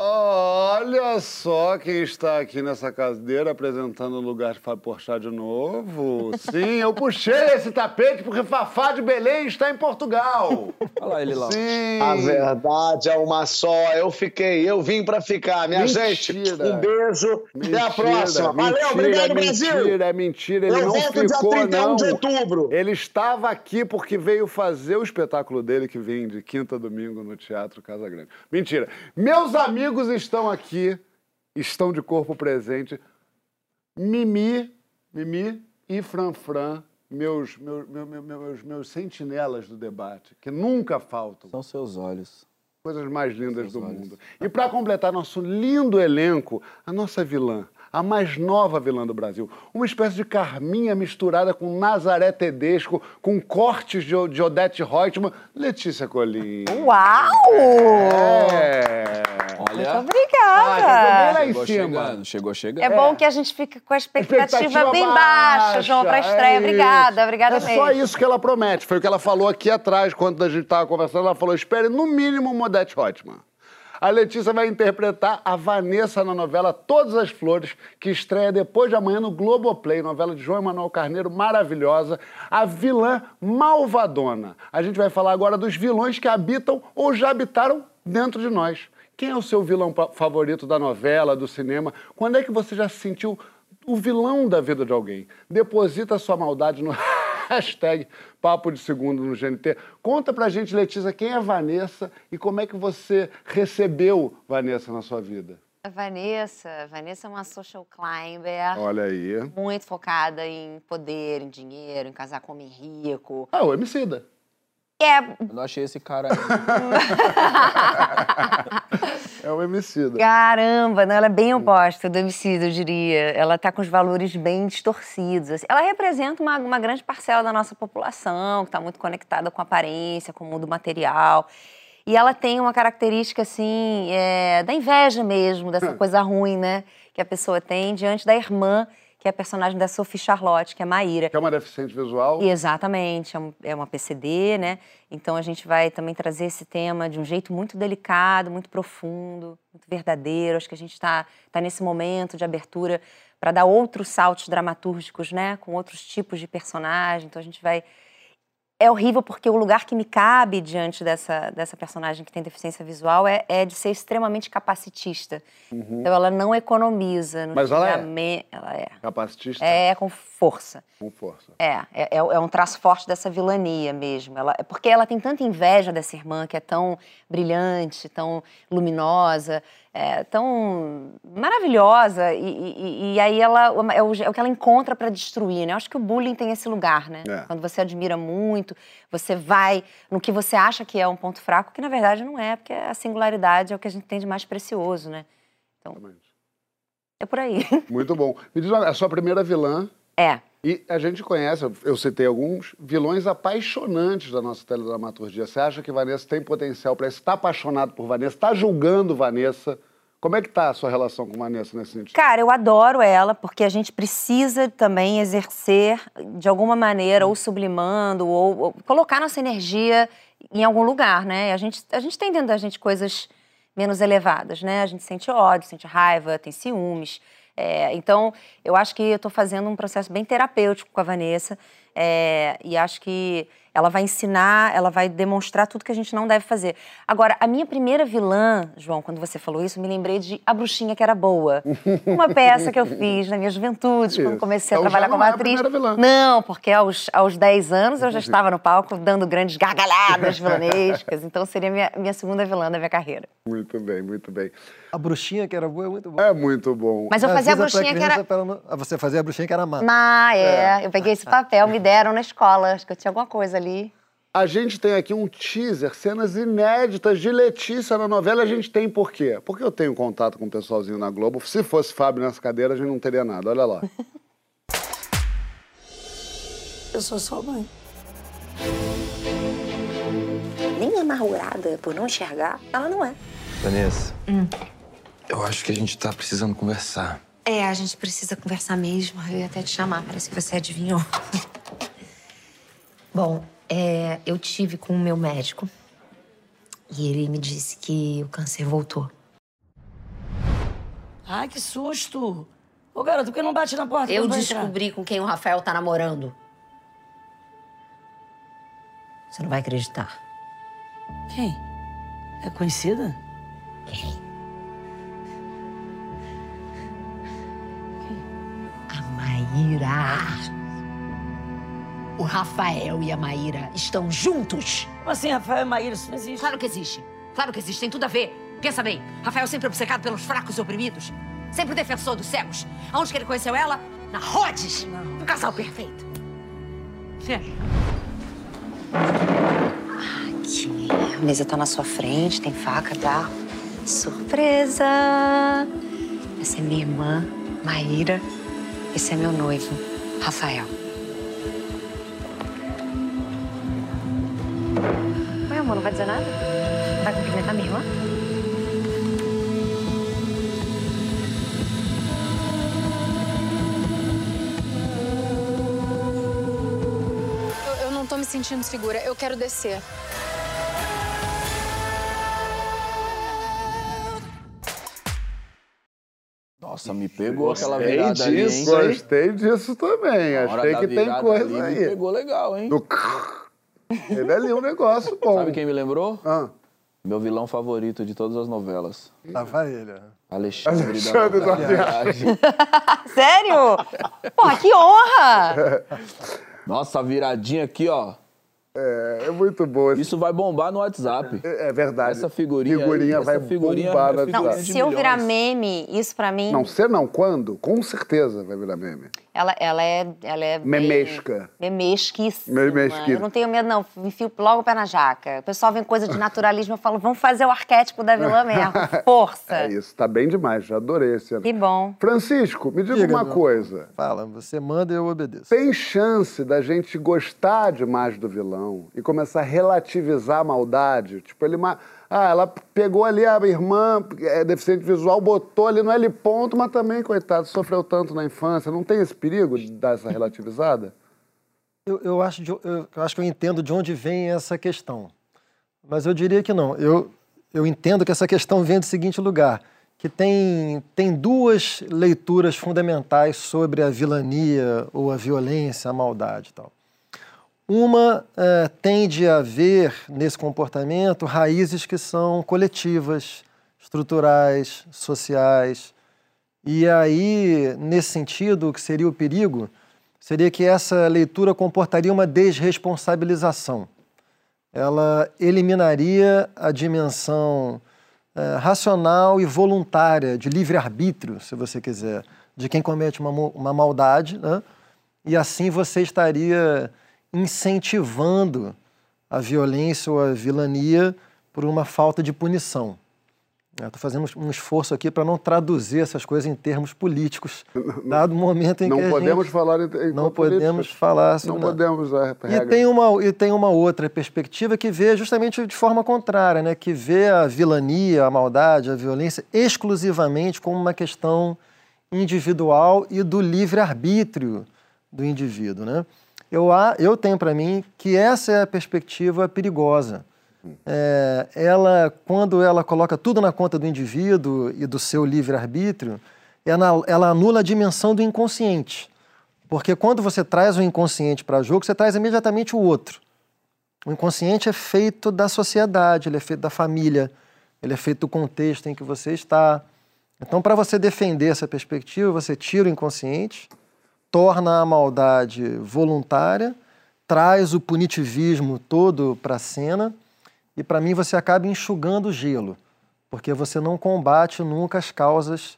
Olha só quem está aqui nessa cadeira apresentando o lugar de Fábio Porchat de novo. Sim, eu puxei esse tapete porque Fafá de Belém está em Portugal. Olha lá ele lá. Sim. A verdade é uma só. Eu fiquei, eu vim pra ficar. Minha Mentira. gente, um beijo. Até a próxima. Valeu, mentira, obrigado, é Brasil. Mentira, é mentira. Ele Eu não volto dia ficou, 31 não. de outubro. Ele estava aqui porque veio fazer o espetáculo dele, que vem de quinta a domingo no Teatro Casa Grande. Mentira. Meus amigos estão aqui, estão de corpo presente. Mimi, Mimi e Franfran, meus, meus, meus, meus, meus, meus sentinelas do debate, que nunca faltam. São seus olhos. Coisas mais lindas Seus do olhos. mundo. E para completar nosso lindo elenco, a nossa vilã, a mais nova vilã do Brasil. Uma espécie de Carminha misturada com Nazaré Tedesco, com cortes de, de Odete Reutemann, Letícia Colim. Uau! É. Muito Olha. obrigada. Ah, lá em Chegou cima. chegando, chegou chegando. É bom que a gente fique com a expectativa, Expectativa bem baixa, João, pra baixa, estreia. é obrigada, isso. obrigada É mesmo. só isso que ela promete. Foi o que ela falou aqui atrás, quando a gente estava conversando. Ela falou: espere no mínimo uma Odete Reutemann. A Letícia vai interpretar a Vanessa na novela Todas as Flores, que estreia depois de amanhã no Globoplay, novela de João Emanuel Carneiro, maravilhosa. A vilã malvadona. A gente vai falar agora dos vilões que habitam ou já habitaram dentro de nós. Quem é o seu vilão favorito da novela, do cinema? Quando é que você já se sentiu o vilão da vida de alguém? Deposita sua maldade no hashtag Papo de Segundo no GNT. Conta pra gente, Letícia, quem é Vanessa e como é que você recebeu Vanessa na sua vida? A Vanessa, Vanessa é uma social climber. Olha aí. Muito focada em poder, em dinheiro, em casar com homem rico. Ah, o Emicida. É, Eu não achei esse cara aí. É o Emicida. caramba, né? ela é bem oposta do homicídio, eu diria. Ela tá com os valores bem distorcidos. assim. Ela representa uma, uma grande parcela da nossa população, que está muito conectada com a aparência, com o mundo material. E ela tem uma característica, assim, é, da inveja mesmo, dessa coisa ruim, né? Que a pessoa tem diante da irmã, que é a personagem da Sophie Charlotte, que é Maíra. Que é uma deficiente visual. E Exatamente, é um- é uma PCD, né? Então a gente vai também trazer esse tema de um jeito muito delicado, muito profundo, muito verdadeiro. Acho que a gente está tá nesse momento de abertura para dar outros saltos dramatúrgicos, né? Com outros tipos de personagem. Então a gente vai. É horrível porque o lugar que me cabe diante dessa, dessa personagem que tem deficiência visual é, é de ser extremamente capacitista. Então ela não economiza no Uhum. Mas ela é. xingamento- Ela é. Capacitista É com força. com força. É, é, é é um traço forte dessa vilania mesmo. Ela, é porque ela tem tanta inveja dessa irmã que é tão brilhante, tão luminosa, é, tão maravilhosa. E, e- e aí ela é o, é o que ela encontra para destruir, né? Eu acho que o bullying tem esse lugar, né? É. Quando você admira muito, você vai no que você acha que é um ponto fraco, que na verdade não é, porque a singularidade é o que a gente tem de mais precioso, né? Então, Exatamente. é por aí. Muito bom. Me diz uma, a sua primeira vilã. É. E a gente conhece, eu- citei alguns, vilões apaixonantes da nossa teledramaturgia. Você acha que Vanessa tem potencial para isso? Está apaixonado por Vanessa? Está julgando Vanessa? Como é que tá a sua relação com Vanessa nesse sentido? Cara, eu adoro ela, porque a gente precisa também exercer, de alguma maneira, ou sublimando, ou, ou colocar nossa energia em algum lugar, né? A gente, a gente tem dentro da gente coisas menos elevadas, né? A gente sente ódio, sente raiva, tem ciúmes. É, então, eu acho que eu estou fazendo um processo bem terapêutico com a Vanessa. é, e acho que ela vai ensinar, ela vai demonstrar tudo que a gente não deve fazer. Agora, a minha primeira vilã, João, quando você falou isso, eu me lembrei de A Bruxinha que Era Boa. Uma peça que eu fiz na minha juventude, quando Isso. comecei a Então já trabalhar não como é a atriz. primeira vilã. Não, porque aos, aos 10 anos eu já estava no palco dando grandes gargalhadas vilanescas. Então seria minha, minha segunda vilã da minha carreira. Muito bem, muito bem. A bruxinha que era boa é muito boa. É muito bom. Mas eu Às fazia a bruxinha que era. Ah, Você fazia a bruxinha que era má. Ah, é. Eu peguei esse papel, me deram na escola. Acho que eu tinha alguma coisa ali. A gente tem aqui um teaser, cenas inéditas de Letícia na novela. A gente tem por quê? Porque eu tenho contato com o pessoalzinho na Globo. Se fosse Fábio nessa cadeira, a gente não teria nada. Olha lá. Eu sou sua mãe. nem amargurada por não enxergar, ela não é. Vanessa, eu acho que a gente tá precisando conversar. É, a gente precisa conversar mesmo. Eu ia até te chamar, parece que você adivinhou. Bom, é, eu tive com o meu médico e ele me disse que o câncer voltou. Ai, que susto. Ô, garoto, por que não bate na porta? Eu vai entrar? descobri com quem o Rafael tá namorando. Você não vai acreditar. Quem? É conhecida? A Maíra. O Rafael e a Maíra estão juntos. Como assim, Rafael e Maíra? Isso não existe. Claro que existe. Claro que existe, tem tudo a ver. Pensa bem, Rafael sempre obcecado pelos fracos e oprimidos. Sempre defensor dos cegos. Aonde que ele conheceu ela? Na Rhodes. Um casal perfeito. Sério. Aqui, a mesa tá na sua frente, tem faca, tá? Surpresa! Essa é minha irmã, Maíra. Esse é meu noivo, Rafael. Ué, amor, não vai dizer nada? Vai cumprimentar minha irmã? Eu, eu não tô me sentindo segura. Eu quero descer. Nossa, me pegou Gostei aquela virada ali, hein? disso? Gostei disso também. Na Achei que tem coisa ali, Me aí. pegou legal, hein? Do... Teve ali um negócio bom. Sabe quem me lembrou? Ah. Meu vilão favorito de todas as novelas. Tava ele. ó. Alexandre, Alexandre da, da viagem. Sério? Porra, que honra! Nossa, viradinha aqui, ó. É, é muito bom. esse- Isso vai bombar no WhatsApp. É verdade. Essa figurinha, Figurinha aí, vai essa figurinha bombar é na figurinha Não, se eu virar meme, isso pra mim. Não, você não. Quando? Com certeza vai virar meme. Ela, ela é. Ela é bem- Memesca. Memesquíssima. Memesquita. Eu não tenho medo, não. Enfio logo o pé na jaca. O pessoal vem coisa de naturalismo, eu falo, vamos fazer o arquétipo da vilã mesmo. Força. É isso, tá bem demais. Já adorei esse ano. Que bom. Francisco, me diga, Diga, uma meu. coisa. Fala, você manda e eu obedeço. Tem chance da gente gostar demais do vilão e começar a relativizar a maldade? Tipo, ele. Ah, ela pegou ali a irmã, é deficiente visual, botou ali no L ponto, mas também, coitado, sofreu tanto na infância. Não tem esse perigo de dar essa relativizada? Eu, eu acho de- eu, eu acho que eu entendo de onde vem essa questão. Mas eu diria que não. Eu, eu entendo que essa questão vem do seguinte lugar, que tem, tem duas leituras fundamentais sobre a vilania ou a violência, a maldade e tal. Uma eh, tende a ver nesse comportamento raízes que são coletivas, estruturais, sociais. E aí, nesse sentido, o que seria o perigo seria que essa leitura comportaria uma desresponsabilização. Ela eliminaria a dimensão eh, racional e voluntária de livre-arbítrio, se você quiser, de quem comete uma, uma maldade, né? e assim você estaria incentivando a violência ou a vilania por uma falta de punição. Estou fazendo um esforço aqui para não traduzir essas coisas em termos políticos, dado o momento em Não que a podemos gente falar em, em não podemos falar sobre Não podemos usar E regra. tem, uma, e tem uma outra perspectiva que vê justamente de forma contrária, né? que vê a vilania, a maldade, a violência exclusivamente como uma questão individual e do livre-arbítrio do indivíduo. Né? Eu, eu tenho para mim que essa é a perspectiva perigosa. É, ela, quando ela coloca tudo na conta do indivíduo e do seu livre-arbítrio, ela, ela anula a dimensão do inconsciente. Porque quando você traz o inconsciente para jogo, você traz imediatamente o outro. O inconsciente é feito da sociedade, ele é feito da família, ele é feito do contexto em que você está. Então, para você defender essa perspectiva, você tira o inconsciente, torna a maldade voluntária, traz o punitivismo todo para a cena e, para mim, você acaba enxugando o gelo, porque você não combate nunca as causas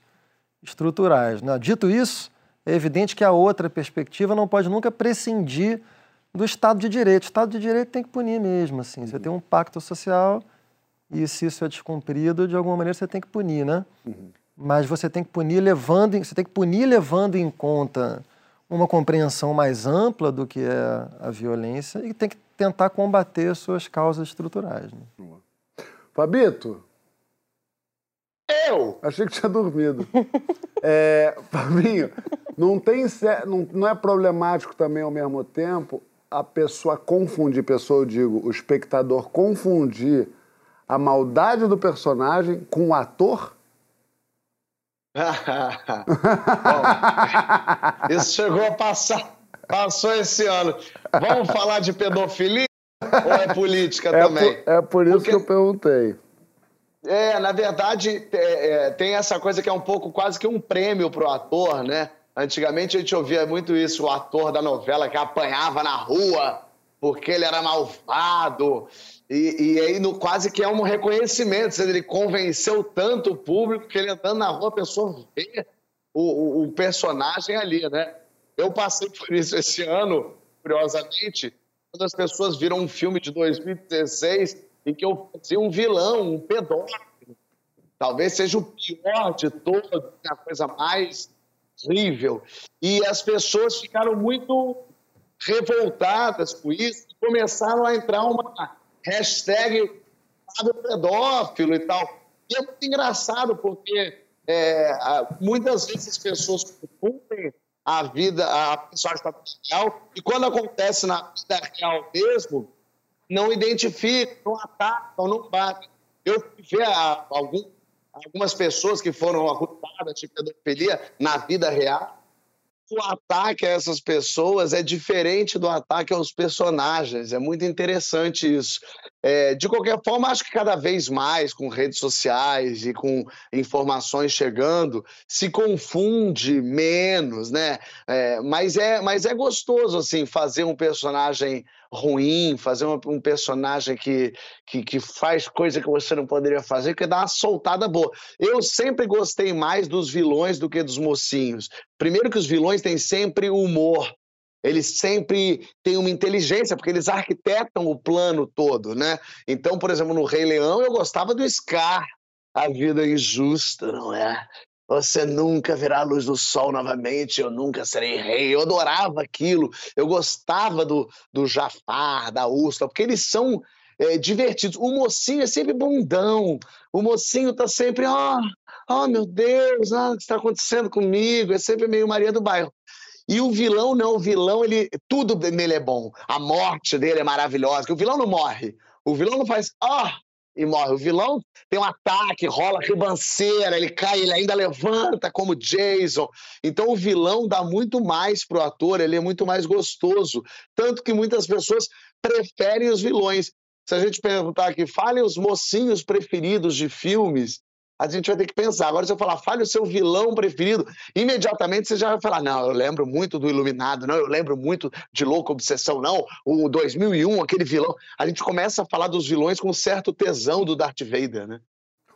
estruturais. né? Dito isso, é evidente que a outra perspectiva não pode nunca prescindir do Estado de Direito. O Estado de Direito tem que punir mesmo. Assim. Você tem um pacto social e, se isso é descumprido, de alguma maneira você tem que punir, né? Mas você tem que punir levando, você tem que punir levando em conta uma compreensão mais ampla do que é a violência e tem que tentar combater suas causas estruturais. né? Fabito? Eu? Achei que tinha dormido. é, Fabinho, não, tem, não, não é problemático também ao mesmo tempo a pessoa confundir, pessoa eu digo, o espectador confundir a maldade do personagem com o ator? Bom, isso chegou a passar, passou esse ano. Vamos falar de pedofilia ou é política É também? por, é por isso Porque- que eu perguntei. É, na verdade, é, é, tem essa coisa que é um pouco quase que um prêmio pro ator, né? Antigamente a gente ouvia muito isso, o ator da novela que apanhava na rua porque ele era malvado. E, e aí no, quase que é um reconhecimento, ele convenceu tanto o público que ele andando na rua, a pessoa vê o, o- o personagem ali, né? Eu passei por isso esse ano, curiosamente, quando as pessoas viram um filme de 2016 em que eu fazia um vilão, um pedófilo. Talvez seja o pior de todos, a coisa mais horrível. E as pessoas ficaram muito revoltadas com isso começaram a entrar uma hashtag pedófilo e tal. E é muito engraçado porque é, muitas vezes as pessoas confundem a vida, a personagem real, e quando acontece na vida real mesmo, não identificam, não atacam, não batem. Eu a- algum- algumas pessoas que foram acusadas de pedofilia na vida real. O ataque a essas pessoas é diferente do ataque aos personagens. É muito interessante isso. É, de qualquer forma, acho que cada vez mais, com redes sociais e com informações chegando, se confunde menos, né? É, mas, é, mas é gostoso, assim, fazer um personagem ruim, fazer um, um personagem que, que, que faz coisa que você não poderia fazer, que dá uma soltada boa. Eu sempre gostei mais dos vilões do que dos mocinhos. Primeiro que os vilões têm sempre humor. Eles sempre têm uma inteligência, porque eles arquitetam o plano todo, né? Então, por exemplo, no Rei Leão, eu gostava do Scar. A vida é injusta, não é? Você nunca verá a luz do sol novamente, eu nunca serei rei. Eu adorava aquilo. Eu gostava do, do Jafar, da Úrsula, porque eles são é, divertidos. O mocinho é sempre bundão. O mocinho tá sempre, ó, oh, meu Deus, ah, o que está acontecendo comigo? É sempre meio Maria do Bairro. E o vilão não, o vilão, ele, tudo nele é bom. A morte dele é maravilhosa, que o vilão não morre. O vilão não faz, ah, e morre. O vilão tem um ataque, rola ribanceira, ele cai, ele ainda levanta como Jason. Então o vilão dá muito mais pro ator, ele é muito mais gostoso. Tanto que muitas pessoas preferem os vilões. Se a gente perguntar aqui, fale os mocinhos preferidos de filmes, a gente vai ter que pensar. Agora, se eu falar, fale o seu vilão preferido, imediatamente você já vai falar, não, eu lembro muito do Iluminado, não, eu lembro muito de Louca Obsessão, não, o 2001, aquele vilão. A gente começa a falar dos vilões com um certo tesão do Darth Vader, né?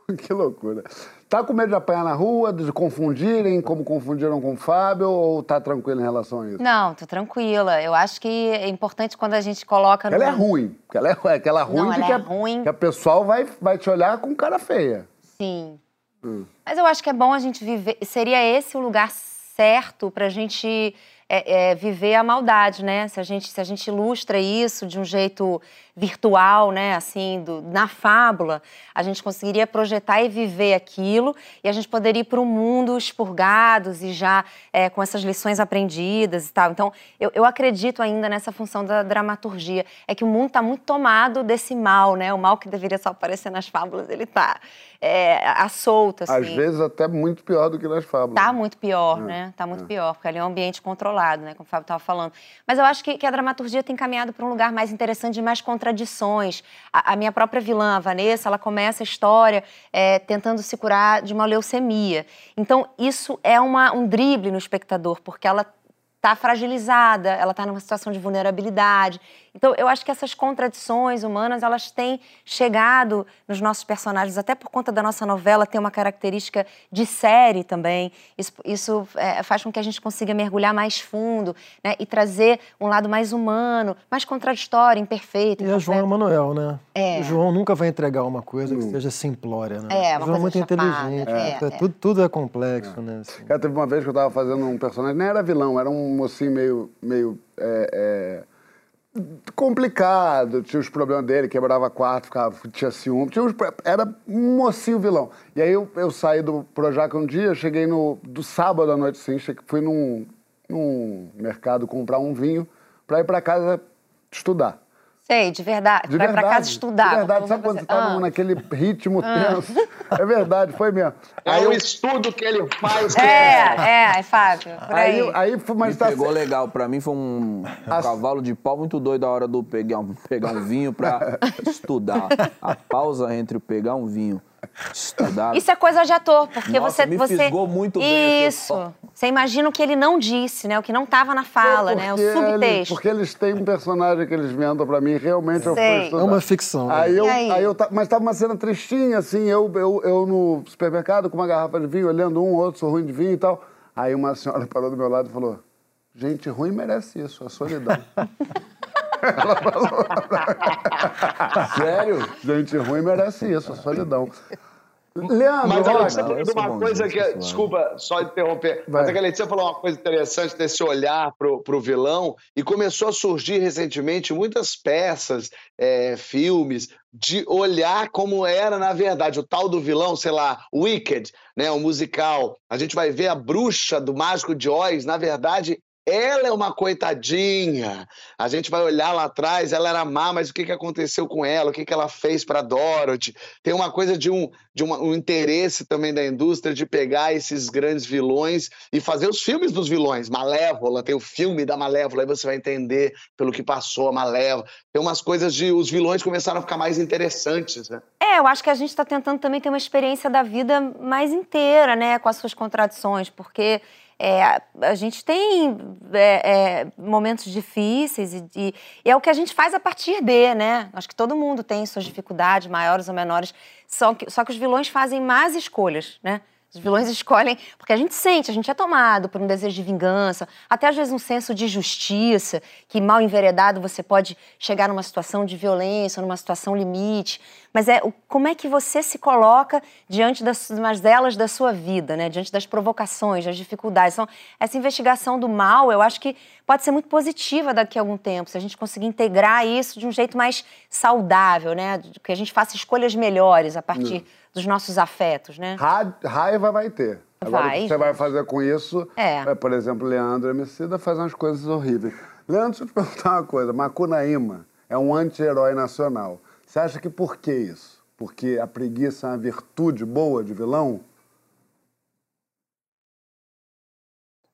Que loucura. Tá com medo de apanhar na rua, de confundirem, como confundiram com o Fábio, ou tá tranquilo em relação a isso? Não, tô tranquila. Eu acho que é importante quando a gente coloca no. Ela é ruim. porque Ela é aquela ruim Não, que, ela que é a- ruim. que a pessoal vai, vai te olhar com cara feia. Sim. Hum. Mas eu acho que é bom a gente viver. Seria esse o lugar certo pra gente é, é, viver a maldade, né? Se a, gente, se a gente ilustra isso de um jeito virtual, né? Assim, do- na fábula, a gente conseguiria projetar e viver aquilo e a gente poderia ir para um mundo expurgados e já é, com essas lições aprendidas e tal. Então, eu, eu acredito ainda nessa função da dramaturgia. É que o mundo está muito tomado desse mal, né? O mal que deveria só aparecer nas fábulas, ele tá é, à solta, assim. Às vezes até muito pior do que nas fábulas. Tá muito pior, É, né? Tá muito pior, porque ali é um ambiente controlado, né? Como o Fábio estava falando. Mas eu acho que, que a dramaturgia tem caminhado para um lugar mais interessante de mais contradições. A, a minha própria vilã, a Vanessa, ela começa a história é, tentando se curar de uma leucemia. Então, isso é uma, um drible no espectador, porque ela tá fragilizada, ela tá numa situação de vulnerabilidade. Então, eu acho que essas contradições humanas, elas têm chegado nos nossos personagens, até por conta da nossa novela ter uma característica de série também. Isso, isso é, faz com que a gente consiga mergulhar mais fundo, né? E trazer um lado mais humano, mais contraditório, imperfeito. E a João Emanuel, né? É. O João nunca vai entregar uma coisa que seja simplória, né? É, o uma João é muito chapada, inteligente. é, né? é. Tudo, tudo é complexo, né? assim. Cara, teve uma vez que eu tava fazendo um personagem, nem era vilão, era um mocinho meio, meio é, é, complicado, tinha os problemas dele, quebrava quarto, ficava, tinha ciúme, tinha uns- era um mocinho vilão. E aí eu, eu saí do Projac um dia, cheguei no, do sábado à noite, sim, che- fui num, num mercado comprar um vinho pra ir pra casa estudar. Sei, de verdade. De Vai verdade. pra casa estudar. De verdade, sabe quando você tá Ah. naquele ritmo Ah. tenso? É verdade, foi mesmo. É o estudo que ele faz. que É, é, Fábio. Por aí. Aí, aí foi- mas Me tá pegou legal. Pra mim foi um, um cavalo de pau muito doido a hora do pegar um, pegar um vinho pra estudar. A pausa entre o pegar um vinho estudar. Isso é coisa de ator, porque Nossa, você. me você... fisgou muito bem Isso. Você imagina o que ele não disse, né? O que não estava na fala, né? O Porque eles- subtexto. porque eles têm um personagem que eles inventam pra mim, realmente eu Sei. fui É uma ficção, né? Aí eu, aí? aí eu mas tava uma cena tristinha, assim, eu, eu, eu no supermercado com uma garrafa de vinho, olhando um, outro, sou ruim de vinho e tal. Aí uma senhora parou do meu lado e falou, gente ruim merece isso, a solidão. Ela falou. Sério? Gente ruim merece isso, a solidão. Leandro, Mas a Letícia falou uma coisa que. Desculpa só interromper. Vai. Mas a Letícia falou uma coisa interessante desse olhar pro, pro vilão e começou a surgir recentemente muitas peças, é, filmes, de olhar como era na verdade. O tal do vilão, sei lá, Wicked, né? O musical. A gente vai ver a bruxa do Mágico de Oz, na verdade. Ela é uma coitadinha. A gente vai olhar lá atrás, ela era má, mas o que, que aconteceu com ela? O que, que ela fez para Dorothy? Tem uma coisa de um, de uma- um interesse também da indústria de pegar esses grandes vilões e fazer os filmes dos vilões. Malévola, tem o filme da Malévola, aí você vai entender pelo que passou a Malévola. Tem umas coisas de. Os vilões começaram a ficar mais interessantes, né? É, eu acho que a gente está tentando também ter uma experiência da vida mais inteira, né? Com as suas contradições, porque é, a gente tem é, é, momentos difíceis e, e- e é o que a gente faz a partir de, né? Acho que todo mundo tem suas dificuldades, maiores ou menores, só que, só que os vilões fazem más escolhas, né? Os vilões escolhem, porque a gente sente, a gente é tomado por um desejo de vingança, até às vezes um senso de justiça, que mal enveredado você pode chegar numa situação de violência, numa situação limite. Mas é como é que você se coloca diante das mazelas da sua vida, né? Diante das provocações, das dificuldades. Então, essa investigação do mal, eu acho que pode ser muito positiva daqui a algum tempo, se a gente conseguir integrar isso de um jeito mais saudável, né? Que a gente faça escolhas melhores a partir dos nossos afetos, né? Ra- Raiva vai ter. Agora, Vai, o que você vai fazer com isso É. por exemplo, Leandro Emicida faz umas coisas horríveis. Leandro, deixa eu te perguntar uma coisa. Macunaíma é um anti-herói nacional. Você acha que por que isso? Porque a preguiça é uma virtude boa de vilão?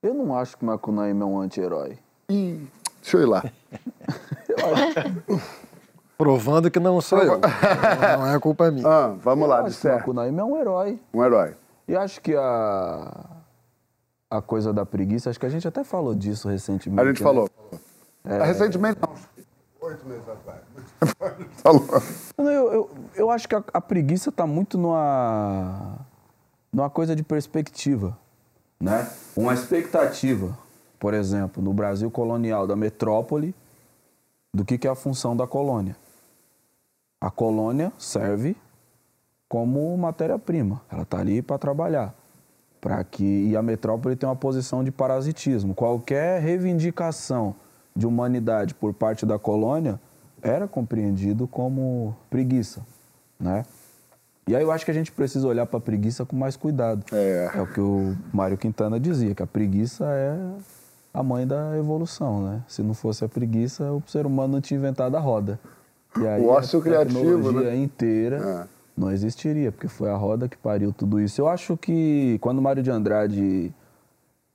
Eu não acho que Macunaíma é um anti-herói. Ih, deixa eu ir lá. Provando que não sou eu. não é culpa minha. Ah, vamos lá, Eu acho que disser. Macunaíma é um herói. Um herói. E acho que a, a coisa da preguiça, acho que a gente até falou disso recentemente. A gente né? falou. É. Recentemente, não. Oito meses atrás. falou. Eu, eu, eu acho que a, a preguiça está muito numa, numa coisa de perspectiva, né? Uma expectativa, por exemplo, no Brasil colonial da metrópole, do que, que é a função da colônia. A colônia serve como matéria-prima, ela está ali para trabalhar. Para que e a metrópole tem uma posição de parasitismo. Qualquer reivindicação de humanidade por parte da colônia era compreendido como preguiça, né? E aí eu acho que a gente precisa olhar para a preguiça com mais cuidado. É. o que o Mário Quintana dizia, que a preguiça é a mãe da evolução, né? Se não fosse a preguiça, o ser humano não tinha inventado a roda. E aí O ócio a criativo, né? inteira não existiria, porque foi a roda que pariu tudo isso. Eu acho que quando o Mário de Andrade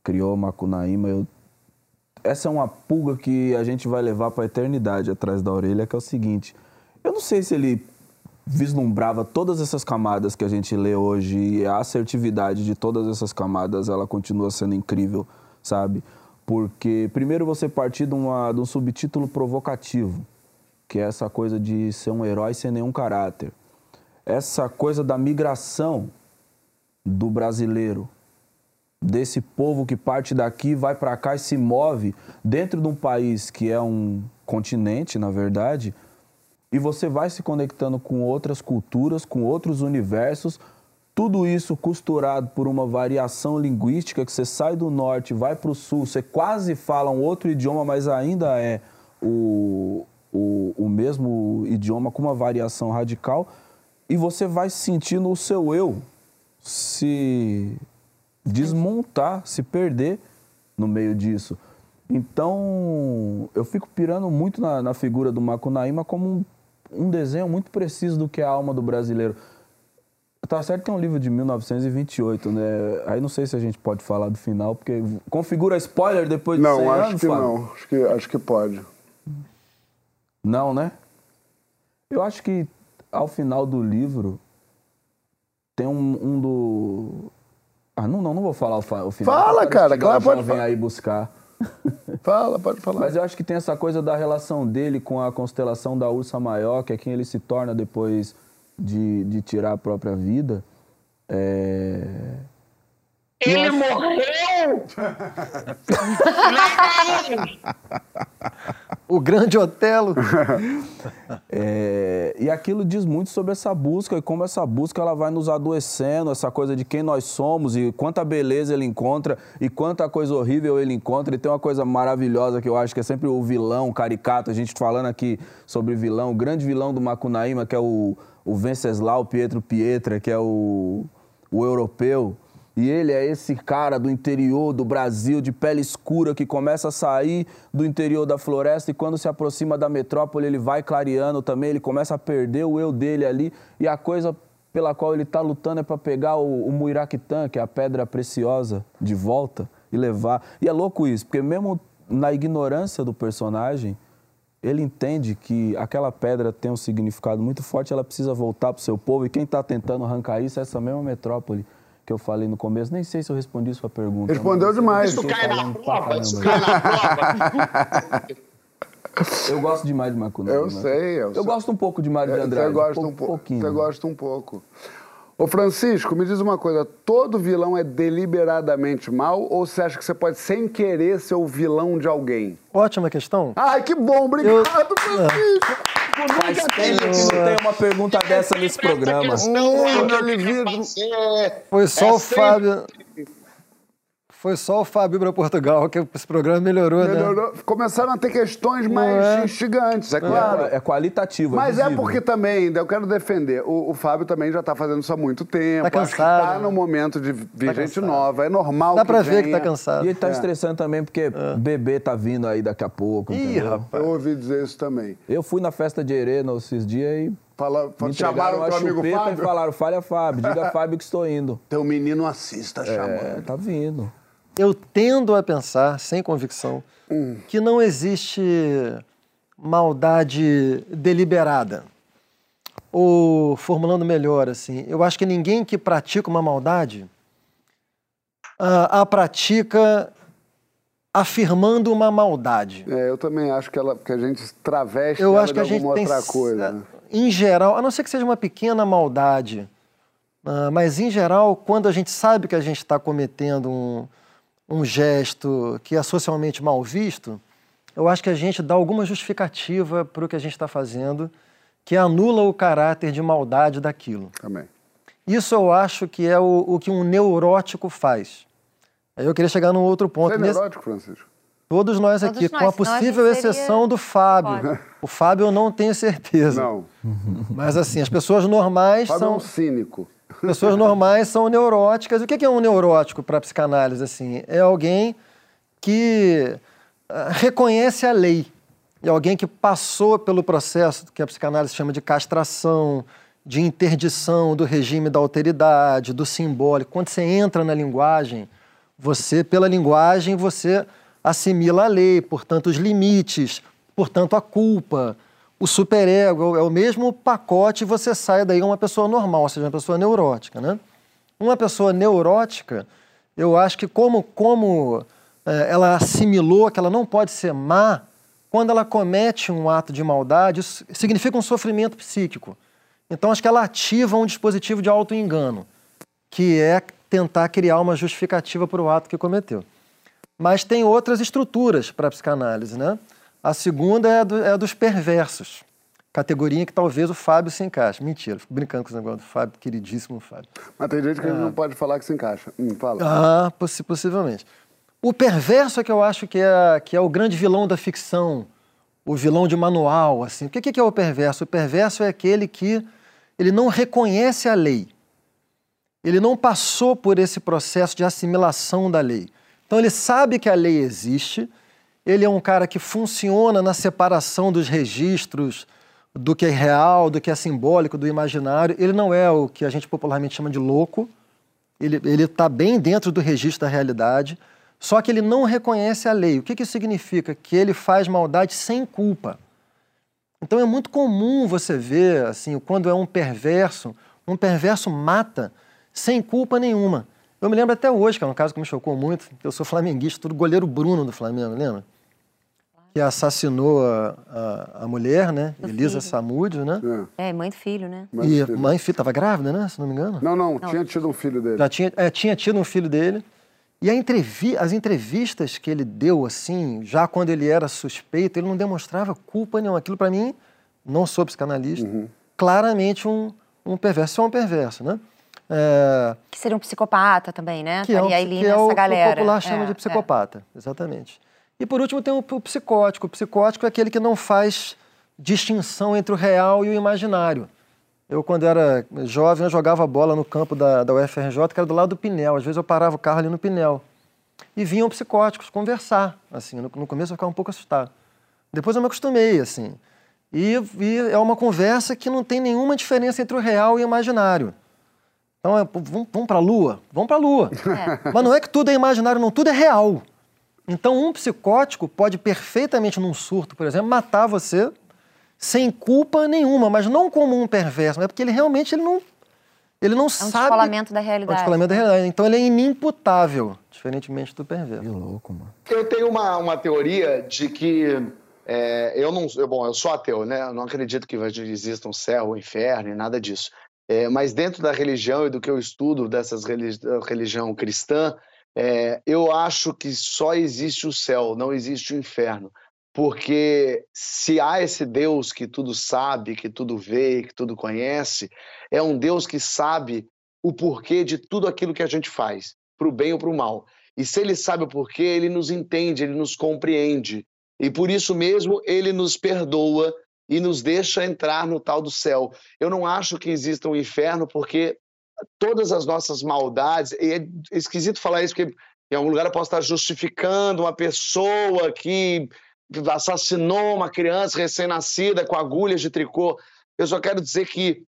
criou Macunaíma, eu... essa é uma pulga que a gente vai levar para a eternidade atrás da orelha, que é o seguinte: eu não sei se ele vislumbrava todas essas camadas que a gente lê hoje e a assertividade de todas essas camadas, ela continua sendo incrível, sabe? Porque primeiro você partir de, uma, de um subtítulo provocativo, que é essa coisa de ser um herói sem nenhum caráter. Essa coisa da migração do brasileiro, desse povo que parte daqui, vai para cá e se move dentro de um país que é um continente, na verdade, e você vai se conectando com outras culturas, com outros universos, tudo isso costurado por uma variação linguística que você sai do norte, vai para o sul, você quase fala um outro idioma, mas ainda é o, o, o mesmo idioma com uma variação radical, e você vai sentindo o seu eu se desmontar, se perder no meio disso. Então, eu fico pirando muito na, na figura do Macunaíma como um, um desenho muito preciso do que é a alma do brasileiro. Tá certo que é um livro de 1928, né? Aí não sei se a gente pode falar do final, porque configura spoiler depois de Não, 100 acho anos, que Fábio? não. Acho que, acho que pode. Não, né? Eu acho que ao final do livro tem um, um do. Ah, não, não, não vou falar o, fa- o final. Fala, cara, que claro, pode vem aí buscar. Fala, pode falar. Mas eu acho que tem essa coisa da relação dele com a constelação da Ursa Maior, que é quem ele se torna depois de, de tirar a própria vida. É... Ele morreu! O grande Otelo. É, e aquilo diz muito sobre essa busca e como essa busca ela vai nos adoecendo, essa coisa de quem nós somos e quanta beleza ele encontra e quanta coisa horrível ele encontra. E tem uma coisa maravilhosa que eu acho que é sempre o vilão caricato. A gente falando aqui sobre vilão, o grande vilão do Macunaíma, que é o, o Venceslau Pietro Pietra, que é o, o europeu. E ele é esse cara do interior do Brasil, de pele escura, que começa a sair do interior da floresta e quando se aproxima da metrópole, ele vai clareando também, ele começa a perder o eu dele ali. E a coisa pela qual ele está lutando é para pegar o, o Muiraquitã, que é a pedra preciosa, de volta e levar. E é louco isso, porque mesmo na ignorância do personagem, ele entende que aquela pedra tem um significado muito forte, ela precisa voltar para o seu povo. E quem está tentando arrancar isso é essa mesma metrópole que eu falei no começo. Nem sei se eu respondi sua pergunta. Respondeu demais. eu Isso cai na prova, isso cai na prova. Eu gosto demais de Macunaíma. Eu sei, eu sei. gosto um pouco de Mário de Andrade. Você gosta um pouco. pouquinho. Você gosta um pouco. Ô Francisco, me diz uma coisa, todo vilão é deliberadamente mal ou você acha que você pode sem querer ser o vilão de alguém? Ótima questão. Ai, que bom, obrigado, Francisco. Faz tempo que não tem uma pergunta dessa nesse programa. Hum, meu livido. Foi só É o sempre- Fábio. Foi só o Fábio para Portugal que esse programa melhorou, né? Melhorou. Começaram a ter questões mais é? instigantes, é claro. É, é qualitativo. Mas é visível. porque também, eu quero defender, o, o Fábio também já está fazendo isso há muito tempo. Tá Acho que cansado. tá no momento de vir Tá gente cansado. nova. É normal Dá pra ver que venha. tá cansado. E ele tá É. estressando também porque bebê tá vindo aí daqui a pouco. Ih, entendeu? rapaz. Eu ouvi dizer isso também. Eu fui na festa de Herê esses dias e Fala, me chamaram o amigo Fábio? e falaram, fale a Fábio, diga a Fábio que estou indo. Teu menino assista É, chamando. tá vindo. Eu tendo a pensar, sem convicção, Hum. que não existe maldade deliberada. Ou, formulando melhor, assim, eu acho que ninguém que pratica uma maldade ah, a pratica afirmando uma maldade. É, eu também acho que, ela, que a gente traveste Eu acho que a gente tem, outra coisa. né? em geral, a não ser que seja uma pequena maldade, ah, mas em geral, quando a gente sabe que a gente está cometendo um, um gesto que é socialmente mal visto, eu acho que a gente dá alguma justificativa para o que a gente está fazendo que anula o caráter de maldade daquilo. Também. Isso eu acho que é o, o que um neurótico faz. Aí eu queria chegar num outro ponto. Você é Nesse- neurótico, Francisco? Todos nós Todos aqui, nós, com a possível seria- exceção do Fábio. Pode. O Fábio eu não tenho certeza. Não. Mas assim, as pessoas normais Fábio é são um cínico. Pessoas normais são neuróticas. O que é um neurótico para psicanálise assim? É alguém que ah, reconhece a lei. É alguém que passou pelo processo que a psicanálise chama de castração, de interdição do regime da alteridade, do simbólico. Quando você entra na linguagem, você, pela linguagem, você assimila a lei, portanto, os limites, portanto, a culpa, o superego, é o mesmo pacote e você sai daí uma pessoa normal, ou seja, uma pessoa neurótica, né? Uma pessoa neurótica, eu acho que como, como eh, ela assimilou que ela não pode ser má, quando ela comete um ato de maldade, isso significa um sofrimento psíquico. Então, acho que ela ativa um dispositivo de autoengano, que é tentar criar uma justificativa para o ato que cometeu. Mas tem outras estruturas para a psicanálise, né? A segunda é, a do- é a dos perversos, categoria que talvez o Fábio se encaixe. Mentira, fico brincando com esse negócio do Fábio, queridíssimo Fábio. Mas tem gente que Ah. não pode falar que se encaixa. Hum, fala. Ah, possi- possivelmente. O perverso é que eu acho que é, que é o grande vilão da ficção, o vilão de manual. Assim. O que, que é o perverso? O perverso é aquele que ele não reconhece a lei. Ele não passou por esse processo de assimilação da lei. Então ele sabe que a lei existe Ele é um cara que funciona na separação dos registros do que é real, do que é simbólico, do imaginário. Ele não é o que a gente popularmente chama de louco. Ele está bem dentro do registro da realidade, só que ele não reconhece a lei. O que, que isso significa? Que ele faz maldade sem culpa. Então é muito comum você ver, assim, quando é um perverso, um perverso mata sem culpa nenhuma. Eu me lembro até hoje, que é um caso que me chocou muito, eu sou flamenguista, tudo goleiro Bruno do Flamengo, lembra? Que assassinou a, a, a mulher, né? Do Elisa filho. Samúdio, né? É, mãe do filho, né? Mas e filho. mãe e filho, estava grávida, né? Se não me engano. Não, não, Não. tinha tido um filho dele. Já tinha, é, tinha tido um filho dele. E a entrevi as entrevistas que ele deu, assim, já quando ele era suspeito, ele não demonstrava culpa nenhuma. Aquilo, para mim, não sou psicanalista, Uhum. claramente um, um perverso. É um perverso, né? É, Que seria um psicopata também, né? que é, o, Estaria ali que é o que o galera. popular chama É, de é. psicopata, exatamente. E por último tem o, o psicótico. O psicótico é aquele que não faz distinção entre o real e o imaginário. Eu, quando era jovem, eu jogava bola no campo da, da UFRJ, que era do lado do Pinel. Às vezes eu parava o carro ali no Pinel. E vinham psicóticos conversar. Assim, no, no começo eu ficava um pouco assustado. Depois eu me acostumei, assim. E, e é uma conversa que não tem nenhuma diferença entre o real e o imaginário. Então, é, vamos, vamos para a Lua? Vamos para a Lua. Mas não é que tudo é imaginário, não, tudo é real. Então, um psicótico pode perfeitamente, num surto, por exemplo, matar você sem culpa nenhuma, mas não como um perverso, mas porque ele realmente ele não, ele não É um sabe. descolamento da É um realidade. descolamento da realidade. Então, ele é inimputável, diferentemente do perverso. Que louco, mano. Eu tenho uma, uma teoria de que é, eu não. Eu, bom, eu sou ateu, né? Eu não acredito que exista um céu, um inferno e nada disso. É, mas dentro da religião e do que eu estudo dessas religi religião cristã, é, eu acho que só existe o céu, não existe o inferno. Porque se há esse Deus que tudo sabe, que tudo vê, que tudo conhece, é um Deus que sabe o porquê de tudo aquilo que a gente faz, para o bem ou para o mal. E se ele sabe o porquê, ele nos entende, ele nos compreende. E por isso mesmo ele nos perdoa e nos deixa entrar no tal do céu. Eu não acho que exista um inferno, porque todas as nossas maldades, e é esquisito falar isso, porque em algum lugar eu posso estar justificando uma pessoa que assassinou uma criança recém-nascida com agulhas de tricô. Eu só quero dizer que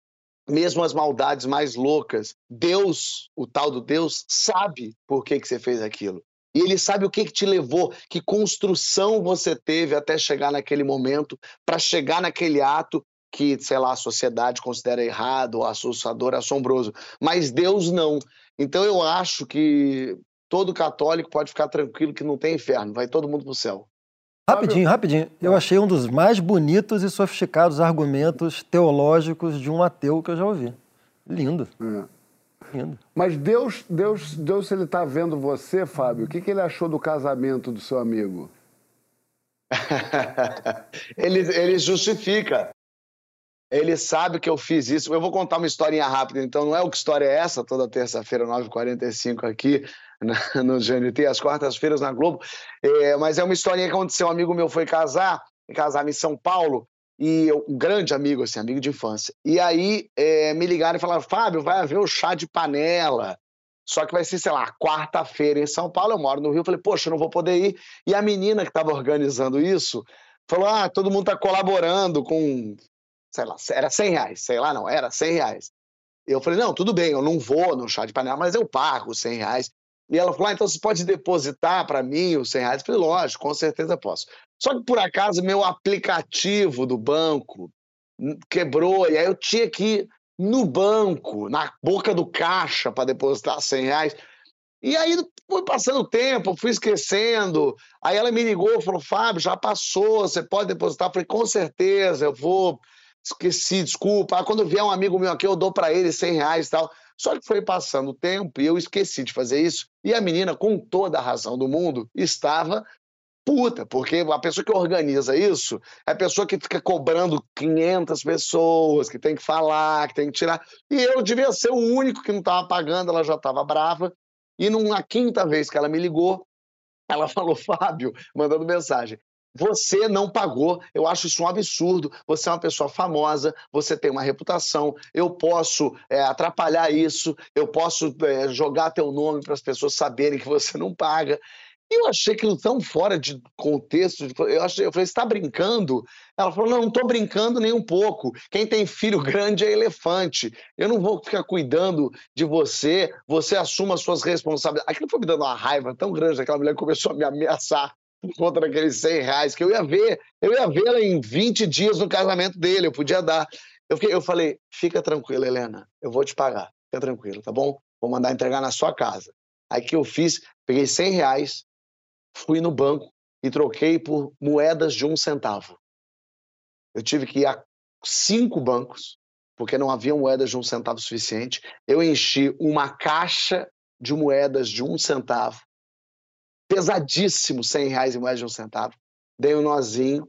mesmo as maldades mais loucas, Deus, o tal do Deus, sabe por que, que você fez aquilo. E ele sabe o que, que te levou, que construção você teve até chegar naquele momento, para chegar naquele ato que, sei lá, a sociedade considera errado, assustador, assombroso. Mas Deus não. Então eu acho que todo católico pode ficar tranquilo que não tem inferno, vai todo mundo para o céu. Rapidinho, rapidinho. Eu achei um dos mais bonitos e sofisticados argumentos teológicos de um ateu que eu já ouvi. Lindo. Lindo. Mas Deus, Deus, Deus, se ele está vendo você, Fábio, o que, que ele achou do casamento do seu amigo? ele, ele justifica. Ele sabe que eu fiz isso. Eu vou contar uma historinha rápida, então não é o que história é essa, toda terça-feira, 9h45 aqui na, no GNT, às quartas-feiras na Globo. É, mas é uma historinha que aconteceu. Um amigo meu foi casar, casar em São Paulo, e eu, um grande amigo, assim, amigo de infância. E aí é, me ligaram e falaram: Fábio, vai haver o chá de panela. Só que vai ser, sei lá, quarta-feira em São Paulo. Eu moro no Rio. Falei, poxa, eu não vou poder ir. E a menina que estava organizando isso falou: ah, todo mundo está colaborando com, sei lá, era 100 reais. Sei lá, não, era 100 reais. Eu falei: não, tudo bem, eu não vou no chá de panela, mas eu pago 100 reais. E ela falou: ah, então você pode depositar para mim os 100 reais? Eu falei: lógico, com certeza posso. Só que por acaso meu aplicativo do banco quebrou, e aí eu tinha que ir no banco, na boca do caixa, para depositar 100 reais. E aí foi passando o tempo, fui esquecendo. Aí ela me ligou, falou: Fábio, já passou, você pode depositar? Eu falei: com certeza, eu vou. Esqueci, desculpa. Aí, quando vier um amigo meu aqui, eu dou para ele 100 reais e tal. Só que foi passando o tempo e eu esqueci de fazer isso. E a menina, com toda a razão do mundo, estava puta, porque a pessoa que organiza isso é a pessoa que fica cobrando 500 pessoas, que tem que falar, que tem que tirar. E eu devia ser o único que não estava pagando, ela já estava brava. E na quinta vez que ela me ligou, ela falou: Fábio, mandando mensagem. Você não pagou, eu acho isso um absurdo. Você é uma pessoa famosa, você tem uma reputação. Eu posso é, atrapalhar isso, eu posso é, jogar teu nome para as pessoas saberem que você não paga. Eu achei aquilo tão fora de contexto. Eu, achei, eu falei, você está brincando? Ela falou, não, não estou brincando nem um pouco. Quem tem filho grande é elefante. Eu não vou ficar cuidando de você, você assuma as suas responsabilidades. Aquilo foi me dando uma raiva tão grande, aquela mulher começou a me ameaçar por conta daqueles 100 reais, que eu ia ver, eu ia ver ela em 20 dias no casamento dele, eu podia dar. Eu, fiquei, eu falei, fica tranquila, Helena, eu vou te pagar, fica tranquila, tá bom? Vou mandar entregar na sua casa. Aí que eu fiz, peguei 100 reais, fui no banco e troquei por moedas de um centavo. Eu tive que ir a cinco bancos, porque não havia moedas de um centavo suficiente. Eu enchi uma caixa de moedas de um centavo, pesadíssimo, 100 reais em moedas de um centavo. Dei um nozinho,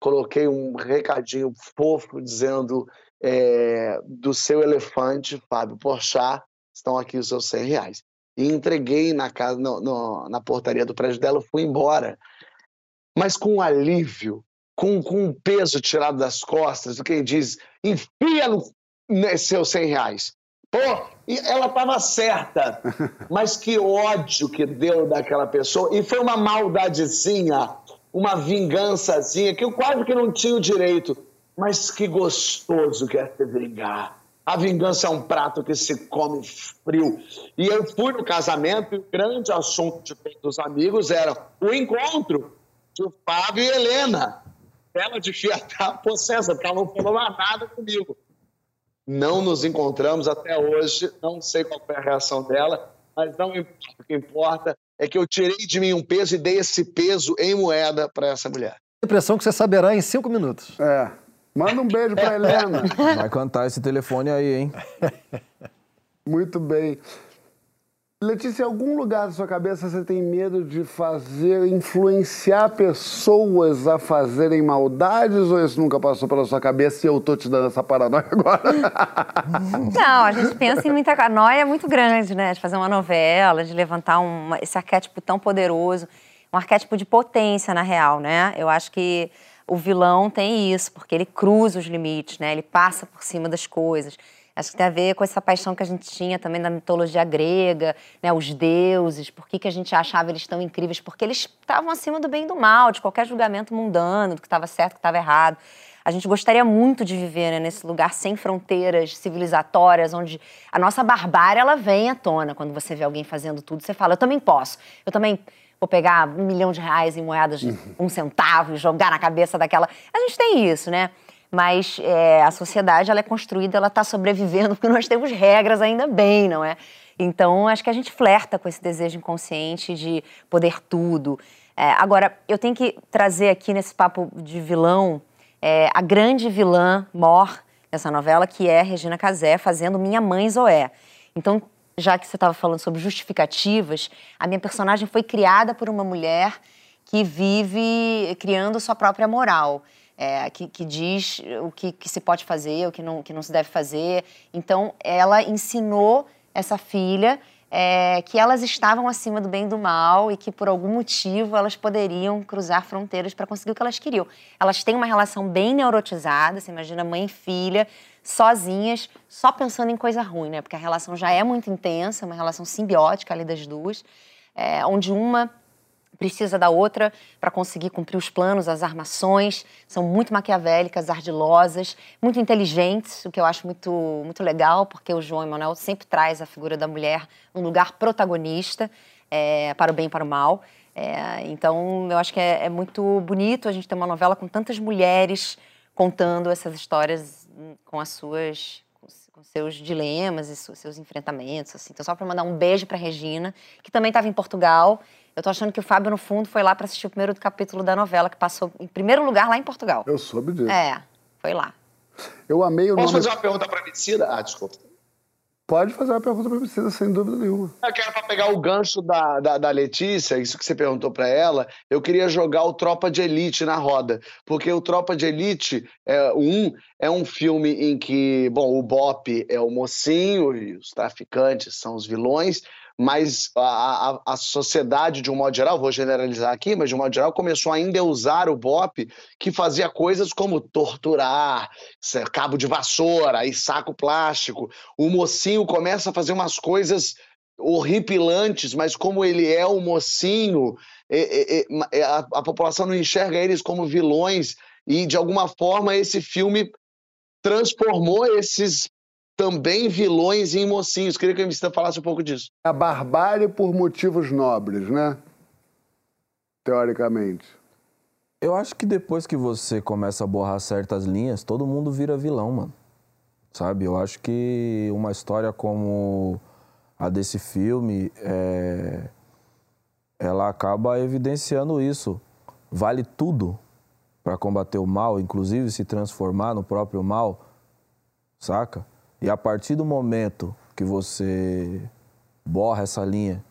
coloquei um recadinho fofo dizendo é, do seu elefante, Fábio Porchat, estão aqui os seus 100 reais e entreguei na casa, no, no, na portaria do prédio dela, fui embora. Mas com um alívio, com, com um peso tirado das costas, do que diz, enfia no, nesses seus 100 reais. Pô, e ela estava certa, mas que ódio que deu daquela pessoa. E foi uma maldadezinha, uma vingançazinha, que eu quase que não tinha o direito. Mas que gostoso que é se vingar. A vingança é um prato que se come frio. E eu fui no casamento e o grande assunto dos amigos era o encontro de Fábio e Helena. Ela devia estar possessa, porque ela não falou nada comigo. Não nos encontramos até hoje, não sei qual foi a reação dela, mas não importa. O que importa é que eu tirei de mim um peso e dei esse peso em moeda para essa mulher. Impressão que você saberá em cinco minutos. É. Manda um beijo pra Helena. Vai cantar esse telefone aí, hein? Muito bem. Letícia, em algum lugar da sua cabeça você tem medo de fazer, influenciar pessoas a fazerem maldades ou isso nunca passou pela sua cabeça e eu tô te dando essa paranoia agora? Não, a gente pensa em muita noia muito grande, né? De fazer uma novela, de levantar uma, esse arquétipo tão poderoso, um arquétipo de potência, na real, né? Eu acho que o vilão tem isso, porque ele cruza os limites, né? Ele passa por cima das coisas. Acho que tem a ver com essa paixão que a gente tinha também da mitologia grega, né? Os deuses, por que, que a gente achava eles tão incríveis? Porque eles estavam acima do bem e do mal, de qualquer julgamento mundano, do que estava certo, do que estava errado. A gente gostaria muito de viver né, nesse lugar sem fronteiras civilizatórias, onde a nossa barbárie ela vem à tona. Quando você vê alguém fazendo tudo, você fala: eu também posso, eu também vou pegar um milhão de reais em moedas de um centavo e jogar na cabeça daquela. A gente tem isso, né? Mas é, a sociedade ela é construída, ela está sobrevivendo porque nós temos regras ainda bem, não é? Então acho que a gente flerta com esse desejo inconsciente de poder tudo. É, agora eu tenho que trazer aqui nesse papo de vilão é, a grande vilã mor dessa novela que é Regina Casé fazendo Minha Mãe Zoé. Então já que você estava falando sobre justificativas, a minha personagem foi criada por uma mulher que vive criando sua própria moral. É, que, que, diz o que, que, se pode fazer, o que não, que não se deve fazer. Então, ela ensinou essa filha é, que elas estavam acima do bem e do mal e que, por algum motivo, elas poderiam cruzar fronteiras para conseguir o que elas queriam. Elas têm uma relação bem neurotizada, você imagina mãe e filha, sozinhas, só pensando em coisa ruim, né? Porque a relação já é muito intensa, uma relação simbiótica ali das duas, é, onde uma precisa da outra para conseguir cumprir os planos, as armações, são muito maquiavélicas, ardilosas, muito inteligentes, o que eu acho muito, muito legal, porque o João Emanuel sempre traz a figura da mulher num lugar protagonista, é, para o bem e para o mal. É, então, eu acho que é, é muito bonito a gente ter uma novela com tantas mulheres contando essas histórias com as suas com seus dilemas e seus enfrentamentos assim. Então só para mandar um beijo para Regina, que também estava em Portugal. Eu tô achando que o Fábio no fundo foi lá para assistir o primeiro capítulo da novela que passou em primeiro lugar lá em Portugal. Eu soube disso. É, foi lá. Eu amei o Posso nome... fazer uma pergunta para Medicina? Ah, desculpa. Pode fazer uma pergunta para Priscila, sem dúvida nenhuma. Eu quero para pegar o gancho da, da, da, Letícia, isso que você perguntou para ela, eu queria jogar o Tropa de Elite na roda, porque o Tropa de Elite é, um, é um filme em que, bom, o Bop é o mocinho e os traficantes são os vilões, mas a, a, a, sociedade, de um modo geral, vou generalizar aqui, mas de um modo geral, começou ainda a usar o BOP, que fazia coisas como torturar, cabo de vassoura e saco plástico. O mocinho começa a fazer umas coisas horripilantes, mas como ele é o mocinho, é, é, é, a, a população não enxerga eles como vilões e de alguma forma esse filme transformou esses também vilões em mocinhos. Queria que a Emicida falasse um pouco disso. A barbárie por motivos nobres, né? Teoricamente. Eu acho que depois que você começa a borrar certas linhas, todo mundo vira vilão, mano. Sabe? Eu acho que uma história como a desse filme, é... ela acaba evidenciando isso. Vale tudo para combater o mal, inclusive se transformar no próprio mal, saca? E a partir do momento que você borra essa linha,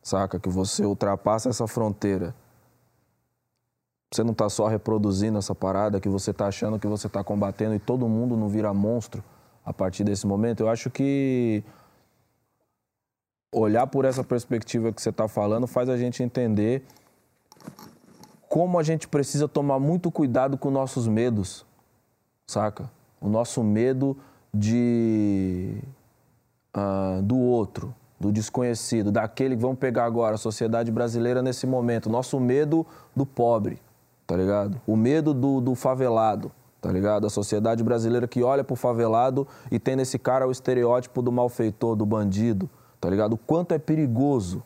saca? Que você ultrapassa essa fronteira, você não está só reproduzindo essa parada, que você está achando que você está combatendo e todo mundo não vira monstro a partir desse momento. Eu acho que olhar por essa perspectiva que você está falando faz a gente entender como a gente precisa tomar muito cuidado com nossos medos, saca? O nosso medo de uh, do outro, do desconhecido, daquele que vamos pegar agora a sociedade brasileira nesse momento, nosso medo do pobre, tá ligado? O medo do, do favelado, tá ligado? A sociedade brasileira que olha pro favelado e tem nesse cara o estereótipo do malfeitor, do bandido, tá ligado? O quanto é perigoso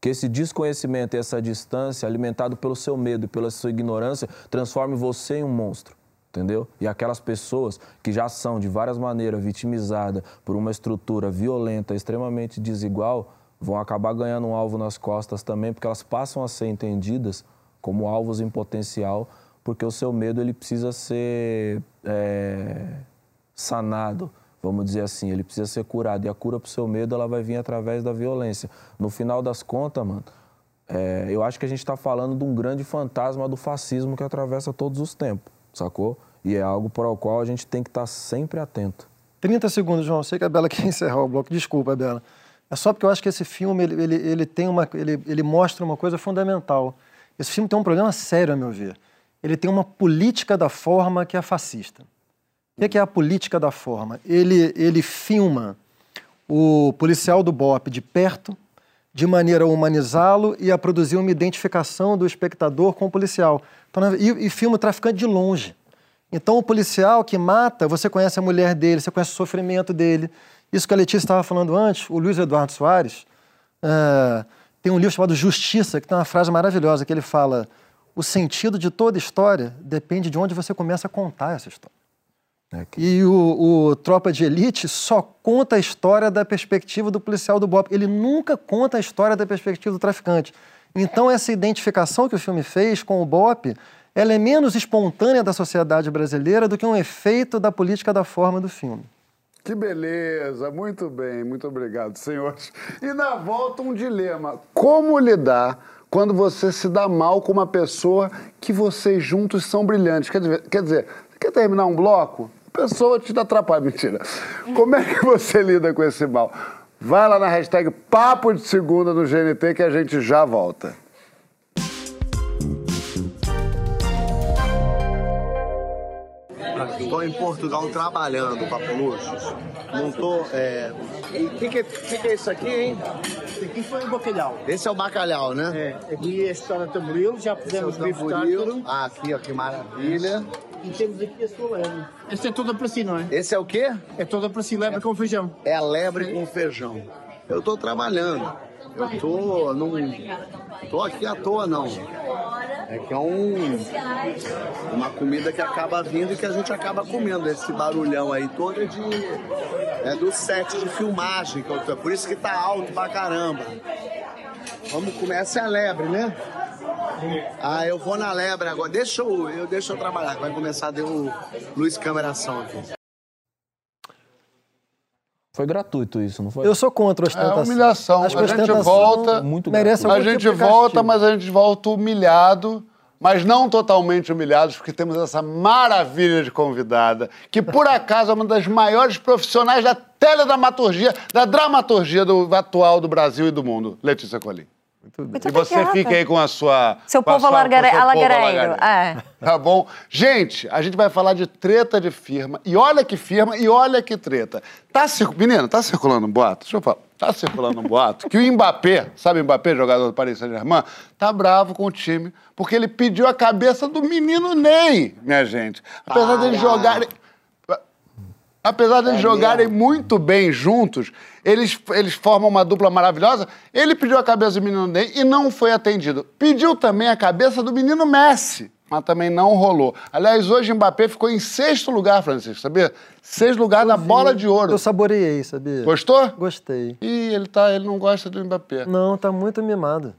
que esse desconhecimento e essa distância, alimentado pelo seu medo e pela sua ignorância, transforme você em um monstro. Entendeu? E aquelas pessoas que já são de várias maneiras vitimizadas por uma estrutura violenta, extremamente desigual, vão acabar ganhando um alvo nas costas também, porque elas passam a ser entendidas como alvos em potencial, porque o seu medo ele precisa ser é, sanado, vamos dizer assim, ele precisa ser curado. E a cura para o seu medo, ela vai vir através da violência. No final das contas, mano, é, eu acho que a gente está falando de um grande fantasma do fascismo que atravessa todos os tempos, sacou? E é algo para o qual a gente tem que estar tá sempre atento. 30 segundos, João. Sei que a Bela quer encerrar o bloco. Desculpa, Bela. É só porque eu acho que esse filme ele, ele, ele tem uma, ele, ele mostra uma coisa fundamental. Esse filme tem um problema sério, a meu ver. Ele tem uma política da forma que é fascista. O que é a política da forma? Ele, ele filma o policial do BOP de perto, de maneira a humanizá-lo e a produzir uma identificação do espectador com o policial. E, e filma o traficante de longe. Então, o policial que mata, você conhece a mulher dele, você conhece o sofrimento dele. Isso que a Letícia estava falando antes, o Luiz Eduardo Soares uh, tem um livro chamado Justiça, que tem uma frase maravilhosa, que ele fala: o sentido de toda história depende de onde você começa a contar essa história. É que... E o, o, Tropa de Elite só conta a história da perspectiva do policial do BOP. Ele nunca conta a história da perspectiva do traficante. Então, essa identificação que o filme fez com o BOP, ela é menos espontânea da sociedade brasileira do que um efeito da política da forma do filme. Que beleza, muito bem, muito obrigado, senhores. E na volta, um dilema: como lidar quando você se dá mal com uma pessoa que vocês juntos são brilhantes? Quer dizer, quer dizer quer terminar um bloco? pessoa te atrapalha. Mentira. Como é que você lida com esse mal? Vai lá na hashtag Papo de Segunda no GNT que a gente já volta. Estou em Portugal trabalhando, Papo Luxos. Montou. É... E o que, que, que, é isso aqui, hein? Esse aqui foi o bacalhau. Esse é o bacalhau, né? É. Aqui é a história tamboril, já pusemos bife Ah, aqui, ó, que maravilha. E temos aqui a sua lebre. É toda para si, não é? Esse é o quê? É toda para si, lebre é, com feijão. É a lebre com feijão. Eu estou trabalhando. Eu tô não tô aqui à toa não. É que é um uma comida que acaba vindo e que a gente acaba comendo. Esse barulhão aí todo é de é do set de filmagem que eu tô. Por isso que tá alto pra caramba. Vamos comer essa é a lebre, né? Ah, eu vou na lebre agora. Deixa eu, eu, deixa eu trabalhar, vai começar a dar o Luiz Cameração aqui. Foi gratuito isso, não foi? Eu sou contra a ostentação. É humilhação. a gente volta, muito merece a gente tipo volta, mas a gente volta humilhado, mas não totalmente humilhados, porque temos essa maravilha de convidada, que por acaso é uma das maiores profissionais da teledramaturgia, da dramaturgia do, atual do Brasil e do mundo, Letícia Colim. E você fica aí com a sua. Seu povo sua- seu alagareiro. É. Tá bom? Gente, a gente vai falar de treta de firma. E olha que firma e olha que treta. Tá circulando. Menina, tá circulando um boato? Deixa eu falar. Tá circulando um boato que o Mbappé, sabe o Mbappé, jogador do Paris Saint-Germain, tá bravo com o time porque ele pediu a cabeça do menino Ney, minha gente. Apesar dele jogarem. Apesar de eles jogarem muito bem juntos, eles, eles formam uma dupla maravilhosa. Ele pediu a cabeça do menino Ney e não foi atendido. Pediu também a cabeça do menino Messi, mas também não rolou. Aliás, hoje Mbappé ficou em sexto lugar, Francisco, sabia? Sexto lugar na bola de ouro. Eu saboreei, sabia? Gostou? Gostei. Ih, ele, tá, ele não gosta do Mbappé. Não, tá muito mimado.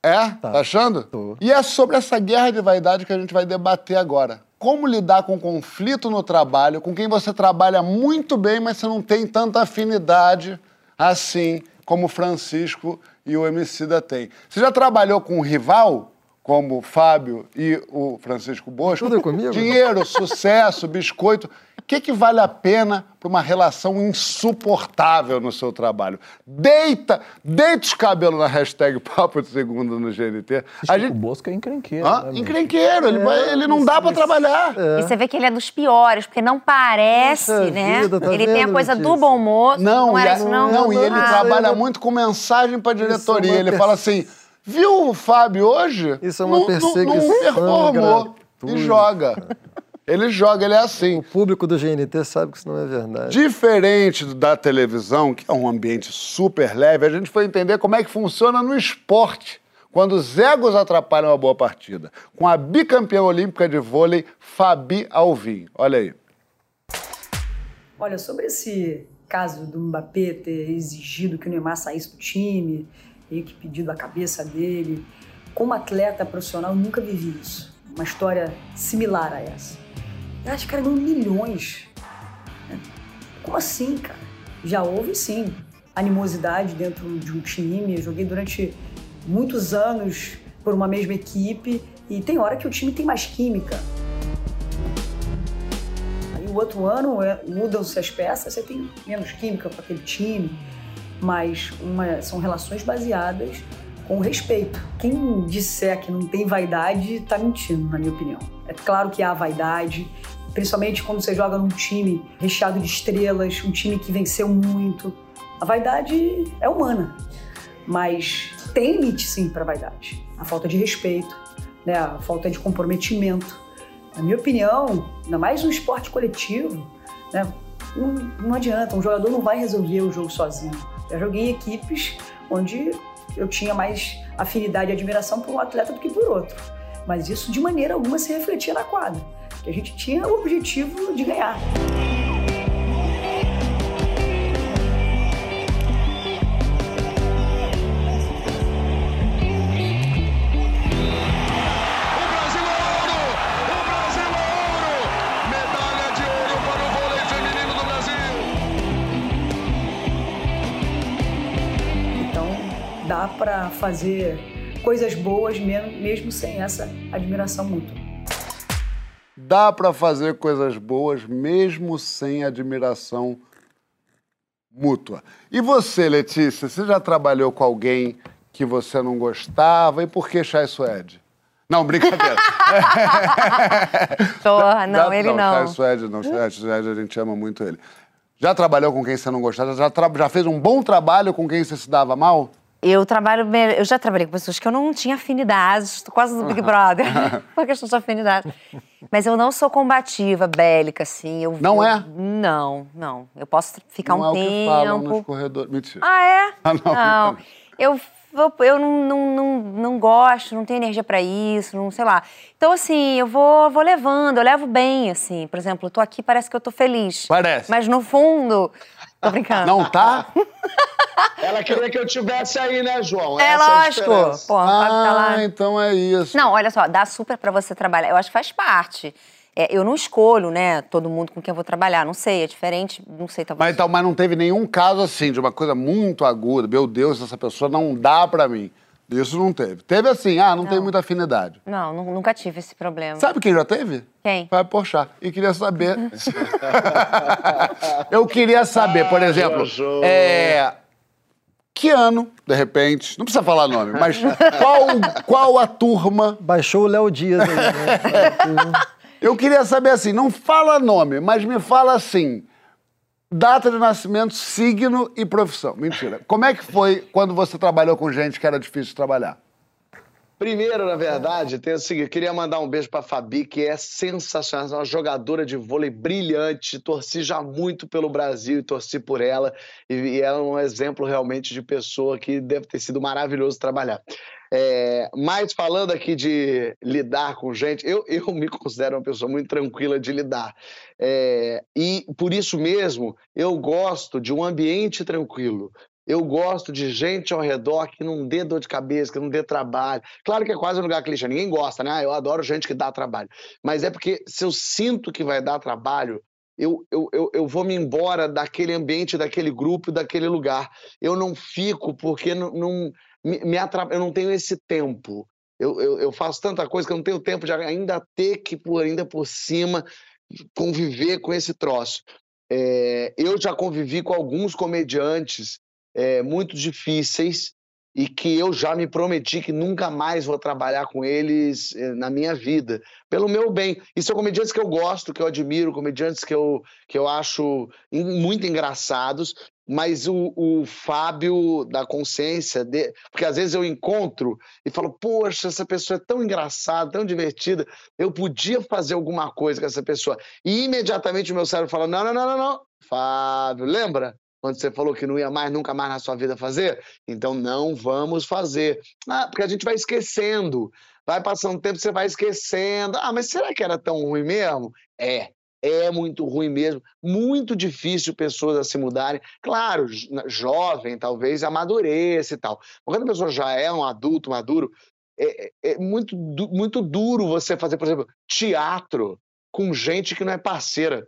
É? Tá, achando? E é sobre essa guerra de vaidade que a gente vai debater agora. Como lidar com conflito no trabalho, com quem você trabalha muito bem, mas você não tem tanta afinidade assim como Francisco e o Emicida têm. Você já trabalhou com um rival, como o Fábio e o Francisco Bosco? Tudo é comigo? Dinheiro, sucesso, biscoito. O que, que vale a pena para uma relação insuportável no seu trabalho? Deita, deita os cabelos na hashtag Papo de Segunda no GNT. A gente... O Bosco é encrenqueiro. Hã? né? Encrenqueiro, ele, vai- ele não dá para trabalhar. E você vê que ele é dos piores, porque não parece, Puxa né? vida, tá ele tem a vendo, coisa do bom moço. Não, Não, e, era isso, não? não, e ele Ah. trabalha muito com mensagem para diretoria. é uma Ele fala assim: viu o Fábio hoje? Isso é uma Não- perseguição Não performou. gratuita. E joga. Ele joga, ele é assim. O público do GNT sabe que isso não é verdade. Diferente da televisão, que é um ambiente super leve, a gente foi entender como é que funciona no esporte, quando os egos atrapalham uma boa partida. Com a bicampeã olímpica de vôlei, Fabi Alvim. Olha aí. Olha, sobre esse caso do Mbappé ter exigido que o Neymar saísse do time, e que pedido a cabeça dele, como atleta profissional, nunca vivi isso. Uma história similar a essa. Eu acho que cara ganhou milhões. né? Como assim, cara? Já houve sim animosidade dentro de um time. Eu joguei durante muitos anos por uma mesma equipe e tem hora que o time tem mais química. Aí o outro ano é, mudam-se as peças, você tem menos química com aquele time, mas uma- são relações baseadas com respeito. Quem disser que não tem vaidade está mentindo, na minha opinião. É claro que há vaidade, principalmente quando você joga num time recheado de estrelas, um time que venceu muito. A vaidade é humana, mas tem limite sim para vaidade. A falta de respeito, né? a falta de comprometimento. Na minha opinião, ainda mais no esporte coletivo, né? não, não adianta, um jogador não vai resolver o jogo sozinho. Já joguei em equipes onde eu tinha mais afinidade e admiração por um atleta do que por outro. Mas isso de maneira alguma se refletia na quadra, que a gente tinha o objetivo de ganhar. Dá para fazer coisas boas mesmo, mesmo sem essa admiração mútua. Dá para fazer coisas boas mesmo sem admiração mútua. E você, Letícia, você já trabalhou com alguém que você não gostava? E por que Chai Suede? Não, brincadeira. Porra, não, Já- ele não. Chai Suede não. Chai Suede, a gente ama muito ele. Já trabalhou com quem você não gostava? Já, já fez um bom trabalho com quem você se dava mal? Eu trabalho, eu já trabalhei com pessoas que eu não tinha afinidade, estou quase do Big Brother, por questão de afinidade. Mas eu não sou combativa, bélica, assim. Eu, Não eu- é? Não, não. Eu posso ficar não um é o que falam nos tempo. corredores. Mentira. Ah, é? Ah, não. não. Eu, eu, eu não, não, não, não gosto, não tenho energia pra isso, não sei lá. Então, assim, eu vou, vou levando, eu levo bem, assim. Por exemplo, eu tô aqui, parece que eu tô feliz. Parece. Mas no fundo, tô brincando. Não tá? Ela queria que eu tivesse aí, né, João? É Essa a lógico. diferença. Pô, tá lá. Ah, então é isso. Não, olha só, dá super pra você trabalhar. Eu acho que faz parte. É, eu não escolho, né, todo mundo com quem eu vou trabalhar. Não sei, é diferente, não sei, talvez. Mas, então, mas não teve nenhum caso assim, de uma coisa muito aguda. Meu Deus, essa pessoa não dá pra mim. Isso não teve. Teve assim, ah, não, tem muita afinidade. Não, nu- nunca tive esse problema. Sabe quem já teve? Quem? Fábio Porchat. E queria saber... eu queria saber, por exemplo, é... que ano, de repente, não precisa falar nome, mas qual, qual a turma. Baixou o Léo Dias aí, né? Eu queria saber assim, não fala nome, mas me fala assim. Data de nascimento, signo e profissão. Mentira. Como é que foi quando você trabalhou com gente que era difícil de trabalhar? Primeiro, na verdade, tem o seguinte, queria mandar um beijo pra Fabi, que é sensacional, uma jogadora de vôlei brilhante, torci já muito pelo Brasil e torci por ela, e ela é um exemplo realmente de pessoa que deve ter sido maravilhoso trabalhar. É, mas falando aqui de lidar com gente, eu, eu me considero uma pessoa muito tranquila de lidar. É, e por isso mesmo, eu gosto de um ambiente tranquilo. Eu gosto de gente ao redor que não dê dor de cabeça, que não dê trabalho. Claro que é quase um lugar clichê, ninguém gosta, né? Eu adoro gente que dá trabalho. Mas é porque se eu sinto que vai dar trabalho, eu, eu, eu, eu vou me embora daquele ambiente, daquele grupo, daquele lugar. Eu não fico porque não, não me, me atrap... eu não tenho esse tempo. Eu, eu, eu, faço tanta coisa que eu não tenho tempo de ainda ter que, por, ainda por cima, conviver com esse troço. É, eu já convivi com alguns comediantes é, muito difíceis e que eu já me prometi que nunca mais vou trabalhar com eles é, na minha vida, pelo meu bem. E são comediantes que eu gosto, que eu admiro, comediantes que eu, que eu acho muito engraçados, mas o, o Fábio da consciência, de... porque às vezes eu encontro e falo, poxa, essa pessoa é tão engraçada, tão divertida, eu podia fazer alguma coisa com essa pessoa. E imediatamente o meu cérebro fala, não, não, não, não, não, Fábio, lembra? quando você falou que não ia mais, nunca mais na sua vida fazer? Então não vamos fazer. Ah, porque a gente vai esquecendo. Vai passando tempo, você vai esquecendo. Ah, mas será que era tão ruim mesmo? É, é muito ruim mesmo. Muito difícil pessoas a se mudarem. Claro, jovem, talvez amadureça e tal. Mas quando a pessoa já é um adulto maduro, é, é, é muito, muito duro você fazer, por exemplo, teatro com gente que não é parceira.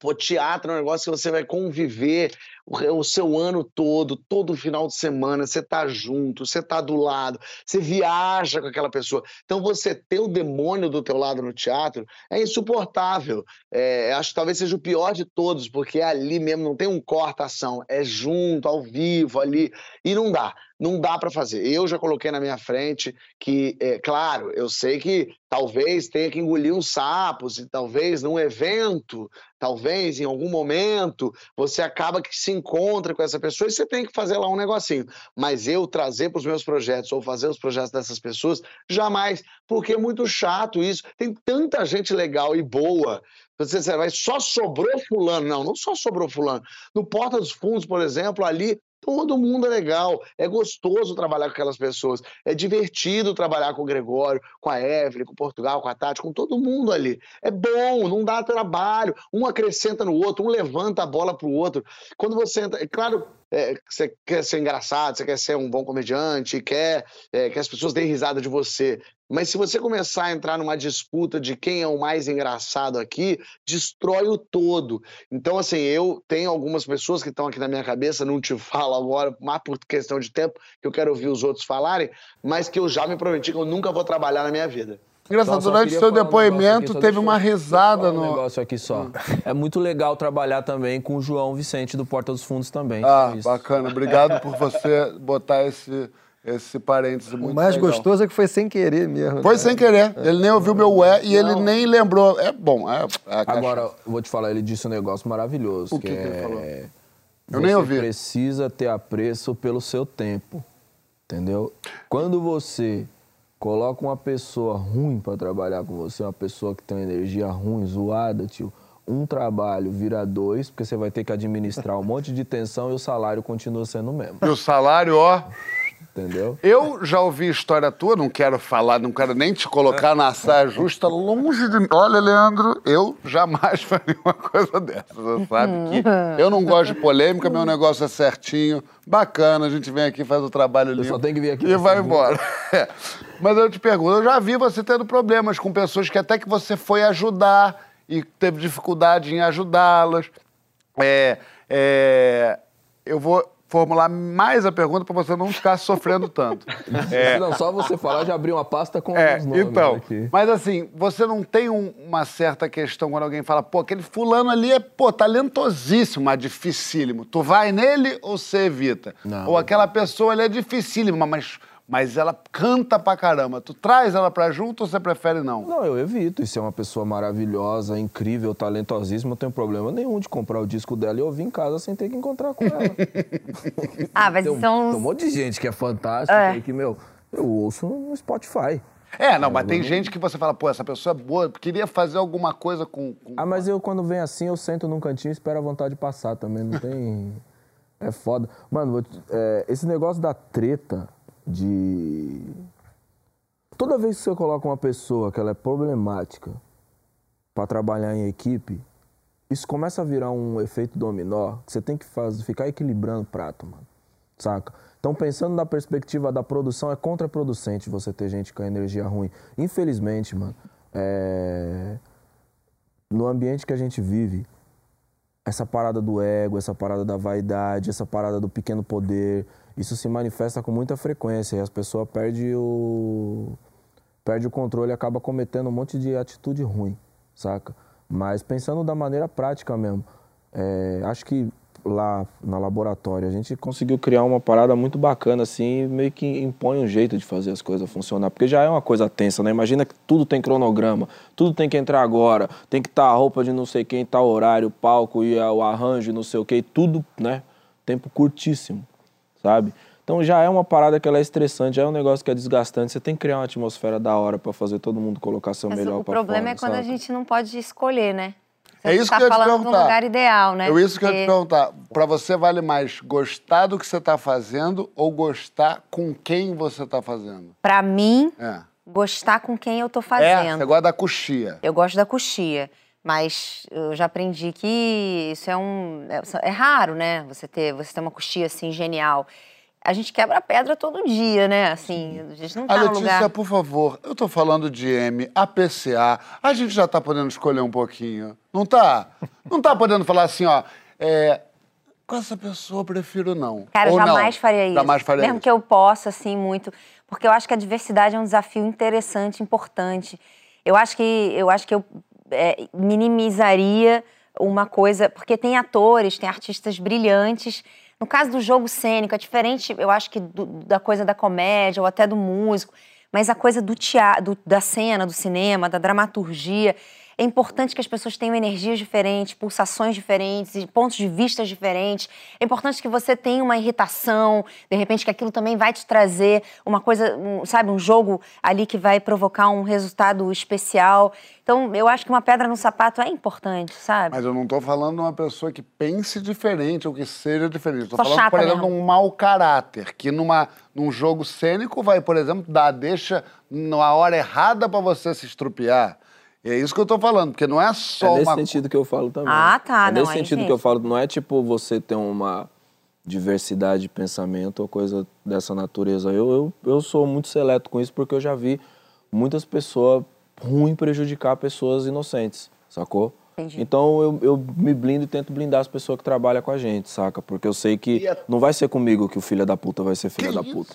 Pô, teatro é um negócio que você vai conviver o, o seu ano todo, todo final de semana, você tá junto, você tá do lado, você viaja com aquela pessoa. Então você ter o demônio do teu lado no teatro é insuportável. É, acho que talvez seja o pior de todos, porque é ali mesmo, não tem um corta-ação, é junto, ao vivo, ali, e não dá não dá para fazer. Eu já coloquei na minha frente que, é, claro, eu sei que talvez tenha que engolir uns sapos, e talvez num evento, talvez em algum momento, você acaba que se encontra com essa pessoa e você tem que fazer lá um negocinho. Mas eu trazer para os meus projetos ou fazer os projetos dessas pessoas, jamais, porque é muito chato isso. Tem tanta gente legal e boa você vai, só sobrou fulano. Não, não só sobrou fulano. No Porta dos Fundos, por exemplo, ali Todo mundo é legal, é gostoso trabalhar com aquelas pessoas, é divertido trabalhar com o Gregório, com a Evelyn, com o Portugal, com a Tati, com todo mundo ali. É bom, não dá trabalho, um acrescenta no outro, um levanta a bola para o outro. Quando você entra, é claro, é, você quer ser engraçado, você quer ser um bom comediante, quer é, que as pessoas deem risada de você. Mas se você começar a entrar numa disputa de quem é o mais engraçado aqui, destrói o todo. Então, assim, eu tenho algumas pessoas que estão aqui na minha cabeça, não te falo agora, mais por questão de tempo, que eu quero ouvir os outros falarem, mas que eu já me prometi que eu nunca vou trabalhar na minha vida. Engraçado, durante o seu depoimento um teve uma risada no. Um negócio aqui só. É muito legal trabalhar também com o João Vicente do Porta dos Fundos também. Ah, é bacana. Obrigado por você botar esse, esse parêntese muito O mais legal. gostoso é que foi sem querer mesmo. Foi né? sem querer. Ele nem ouviu meu ué e ele nem lembrou. É bom. É, é Agora, eu vou te falar, ele disse um negócio maravilhoso. O que, que, é... ele falou? Eu Você nem ouvi. precisa ter apreço pelo seu tempo. Entendeu? Quando você coloca uma pessoa ruim para trabalhar com você, uma pessoa que tem uma energia ruim, zoada, tio, um trabalho vira dois, porque você vai ter que administrar um monte de tensão e o salário continua sendo o mesmo. E o salário, ó. Entendeu? Eu já ouvi história tua, não quero falar, não quero nem te colocar na saia justa, longe de mim. Olha, Leandro, eu jamais faria uma coisa dessa. Você sabe que eu não gosto de polêmica, meu negócio é certinho, bacana, a gente vem aqui, faz o trabalho limpo. só tem que vir aqui E vai embora. É. Mas eu te pergunto, eu já vi você tendo problemas com pessoas que até que você foi ajudar e teve dificuldade em ajudá-las. É, é, eu vou formular mais a pergunta para você não ficar sofrendo tanto. É, Não, só você falar, já abriu uma pasta com é, os nomes então, aqui. mas assim, você não tem um- uma certa questão quando alguém fala, pô, aquele fulano ali é, pô, talentosíssimo, mas dificílimo. Tu vai nele ou você evita? Não. Ou aquela pessoa ali é dificílima, mas, mas ela canta pra caramba. Tu traz ela pra junto ou você prefere não? Não, eu evito. E se é uma pessoa maravilhosa, incrível, talentosíssima, não tenho problema nenhum de comprar o disco dela e ouvir em casa sem ter que encontrar com ela. Ah, mas tem, um- são. tem um monte de gente que é fantástica É. e que, meu, eu ouço no Spotify. É, não, mas tem gente que você fala, pô, essa pessoa é boa, queria fazer alguma coisa com. com- Ah, mas eu quando vem assim, eu sento num cantinho e espero a vontade passar também. Não tem. É foda. Mano, vou te- é, esse negócio da treta de. Toda vez que você coloca uma pessoa que ela é problemática pra trabalhar em equipe, isso começa a virar um efeito dominó que você tem que fazer, ficar equilibrando o prato, mano. Saca? Então, pensando na perspectiva da produção, é contraproducente você ter gente com energia ruim. Infelizmente, mano, é no ambiente que a gente vive, essa parada do ego, essa parada da vaidade, essa parada do pequeno poder, isso se manifesta com muita frequência e as pessoas perdem o perde o controle e acaba cometendo um monte de atitude ruim, saca? Mas pensando da maneira prática mesmo, é, acho que lá na laboratório a gente conseguiu criar uma parada muito bacana assim, meio que impõe um jeito de fazer as coisas funcionar, porque já é uma coisa tensa, né? Imagina que tudo tem cronograma, tudo tem que entrar agora, tem que estar a roupa de não sei quem, tal horário, o palco e o arranjo, não sei o que, tudo, né? Tempo curtíssimo, sabe? Então já é uma parada que ela é estressante, já é um negócio que é desgastante. Você tem que criar uma atmosfera da hora pra fazer todo mundo colocar seu Mas melhor o pra problema fora, é quando a saca? gente não pode escolher, né? Você É isso tá que eu ia te perguntar. lugar ideal, né? É isso que eu ia te Porque- perguntar. Pra você vale mais gostar do que você tá fazendo ou gostar com quem você tá fazendo? Pra mim, É. gostar com quem eu tô É, fazendo. você gosta da coxia. Eu gosto da coxia, mas eu já aprendi que isso é um é, é raro, né? Você ter você ter uma coxia assim genial. A gente quebra pedra todo dia, né? Assim, a gente não A tá no Letícia, lugar. por favor, eu tô falando de M, APCA. A gente já tá podendo escolher um pouquinho. Não tá? Não tá podendo falar assim, ó. É, com essa pessoa eu prefiro não. Cara, Ou jamais não. faria isso. Jamais faria Mesmo isso. que eu possa, assim, muito. Porque eu acho que a diversidade é um desafio interessante, importante. Eu acho que eu, acho que eu é, minimizaria uma coisa. Porque tem atores, tem artistas brilhantes. No caso do jogo cênico, é diferente, eu acho que do- da coisa da comédia ou até do músico. Mas a coisa do teatro, da cena, do cinema, da dramaturgia. É importante que as pessoas tenham energias diferentes, pulsações diferentes, pontos de vista diferentes. É importante que você tenha uma irritação, de repente que aquilo também vai te trazer uma coisa, um, sabe, um jogo ali que vai provocar um resultado especial. Então, eu acho que uma pedra no sapato é importante, sabe? Mas eu não tô falando de uma pessoa que pense diferente ou que seja diferente. Tô Só falando, por exemplo, de um mau caráter, que numa, num jogo cênico vai, por exemplo, dar deixa na hora errada pra você se estrupiar. E é isso que eu tô falando, porque não é só É nesse uma... sentido que eu falo também. Ah, tá, É não, nesse sentido que eu falo, não é tipo você ter uma diversidade de pensamento ou coisa dessa natureza. Eu, eu, eu sou muito seleto com isso porque eu já vi muitas pessoas ruins prejudicar pessoas inocentes, sacou? Entendi. Então eu, eu me blindo e tento blindar as pessoas que trabalham com a gente, saca? Porque eu sei que não vai ser comigo que o filho da puta vai ser filho da puta,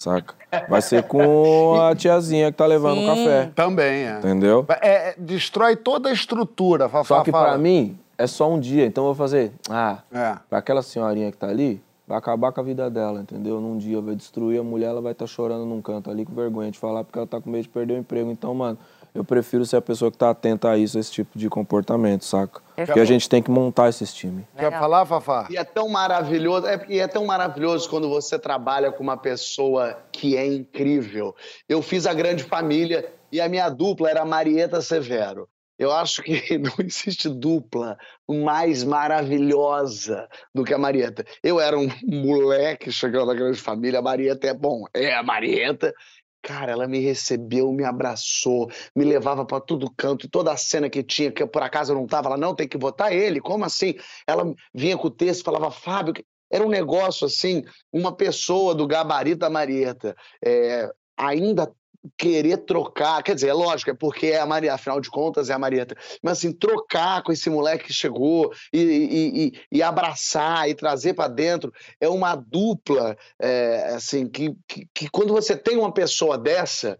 saca? Vai ser com a tiazinha que tá levando o café. Também, é. Entendeu? É, é, destrói toda a estrutura. Fafá, Só que fala. pra mim é só um dia, então eu vou fazer. Ah, É. pra aquela senhorinha que tá ali, vai acabar com a vida dela, entendeu? Num dia vai destruir a mulher, ela vai estar chorando num canto ali com vergonha de falar porque ela tá com medo de perder o emprego. Então, mano, eu prefiro ser a pessoa que tá atenta a isso, a esse tipo de comportamento, saca? Porque a gente tem que montar esses times. Quer falar, Fafá? E é tão maravilhoso, é, e é tão maravilhoso quando você trabalha com uma pessoa que é incrível. Eu fiz a grande família e a minha dupla era a Marieta Severo. Eu acho que não existe dupla mais maravilhosa do que a Marieta. Eu era um moleque chegando na grande família, a Marieta é bom, é a Marieta. Cara, ela me recebeu, me abraçou, me levava pra todo canto, toda a cena que tinha, que por acaso eu não tava, ela não tem que botar ele, como assim? Ela vinha com o texto, falava, Fábio, que-" era um negócio assim, uma pessoa do gabarito da Marieta, é, ainda querer trocar, quer dizer, é lógico, é porque é a Maria, afinal de contas é a Marieta, mas assim, trocar com esse moleque que chegou e, e, e, e abraçar e trazer para dentro, é uma dupla, é, assim, que, que, que quando você tem uma pessoa dessa,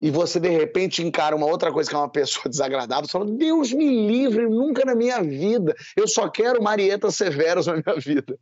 e você de repente encara uma outra coisa que é uma pessoa desagradável, você fala, Deus me livre, nunca na minha vida, eu só quero Marieta Severos na minha vida.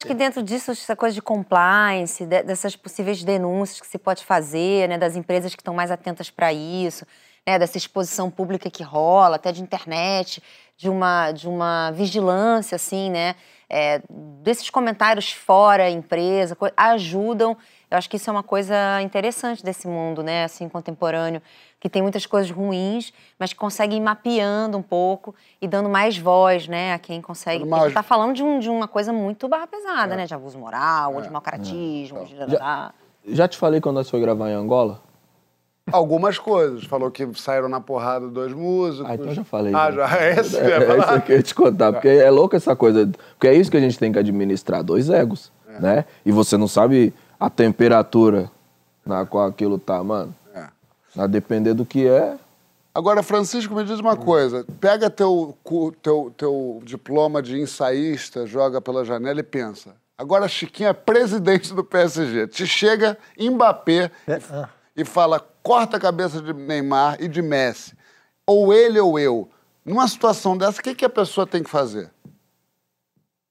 Acho que dentro disso, essa coisa de compliance, dessas possíveis denúncias que se pode fazer, né, das empresas que estão mais atentas para isso, né, dessa exposição pública que rola, até de internet, de uma, de uma vigilância, assim, né, é, desses comentários fora empresa, ajudam. Eu acho que isso é uma coisa interessante desse mundo, né, assim, contemporâneo, que tem muitas coisas ruins, mas que consegue ir mapeando um pouco e dando mais voz, né, a quem consegue. Mas... A gente está falando de, um, de, uma coisa muito barra pesada, é. né, de abuso moral, é. ou de mau caratismo, é. de... Já, já te falei quando nós foi gravar em Angola? Algumas coisas. Falou que saíram na porrada dois músicos. Ah, então eu já falei. Ah, já. É esse é, é, é isso que eu ia te contar. Porque é louco essa coisa. Porque é isso que a gente tem que administrar, dois egos, é. né? E você não sabe a temperatura na qual aquilo tá, mano. A depender do que é. Agora, Francisco, me diz uma coisa. Pega teu, teu, teu diploma de ensaísta, joga pela janela e pensa. Agora, Chiquinho é presidente do PSG. Te chega Mbappé é, e, ah. e fala: corta a cabeça de Neymar e de Messi. Ou ele ou eu. Numa situação dessa, o que, que a pessoa tem que fazer?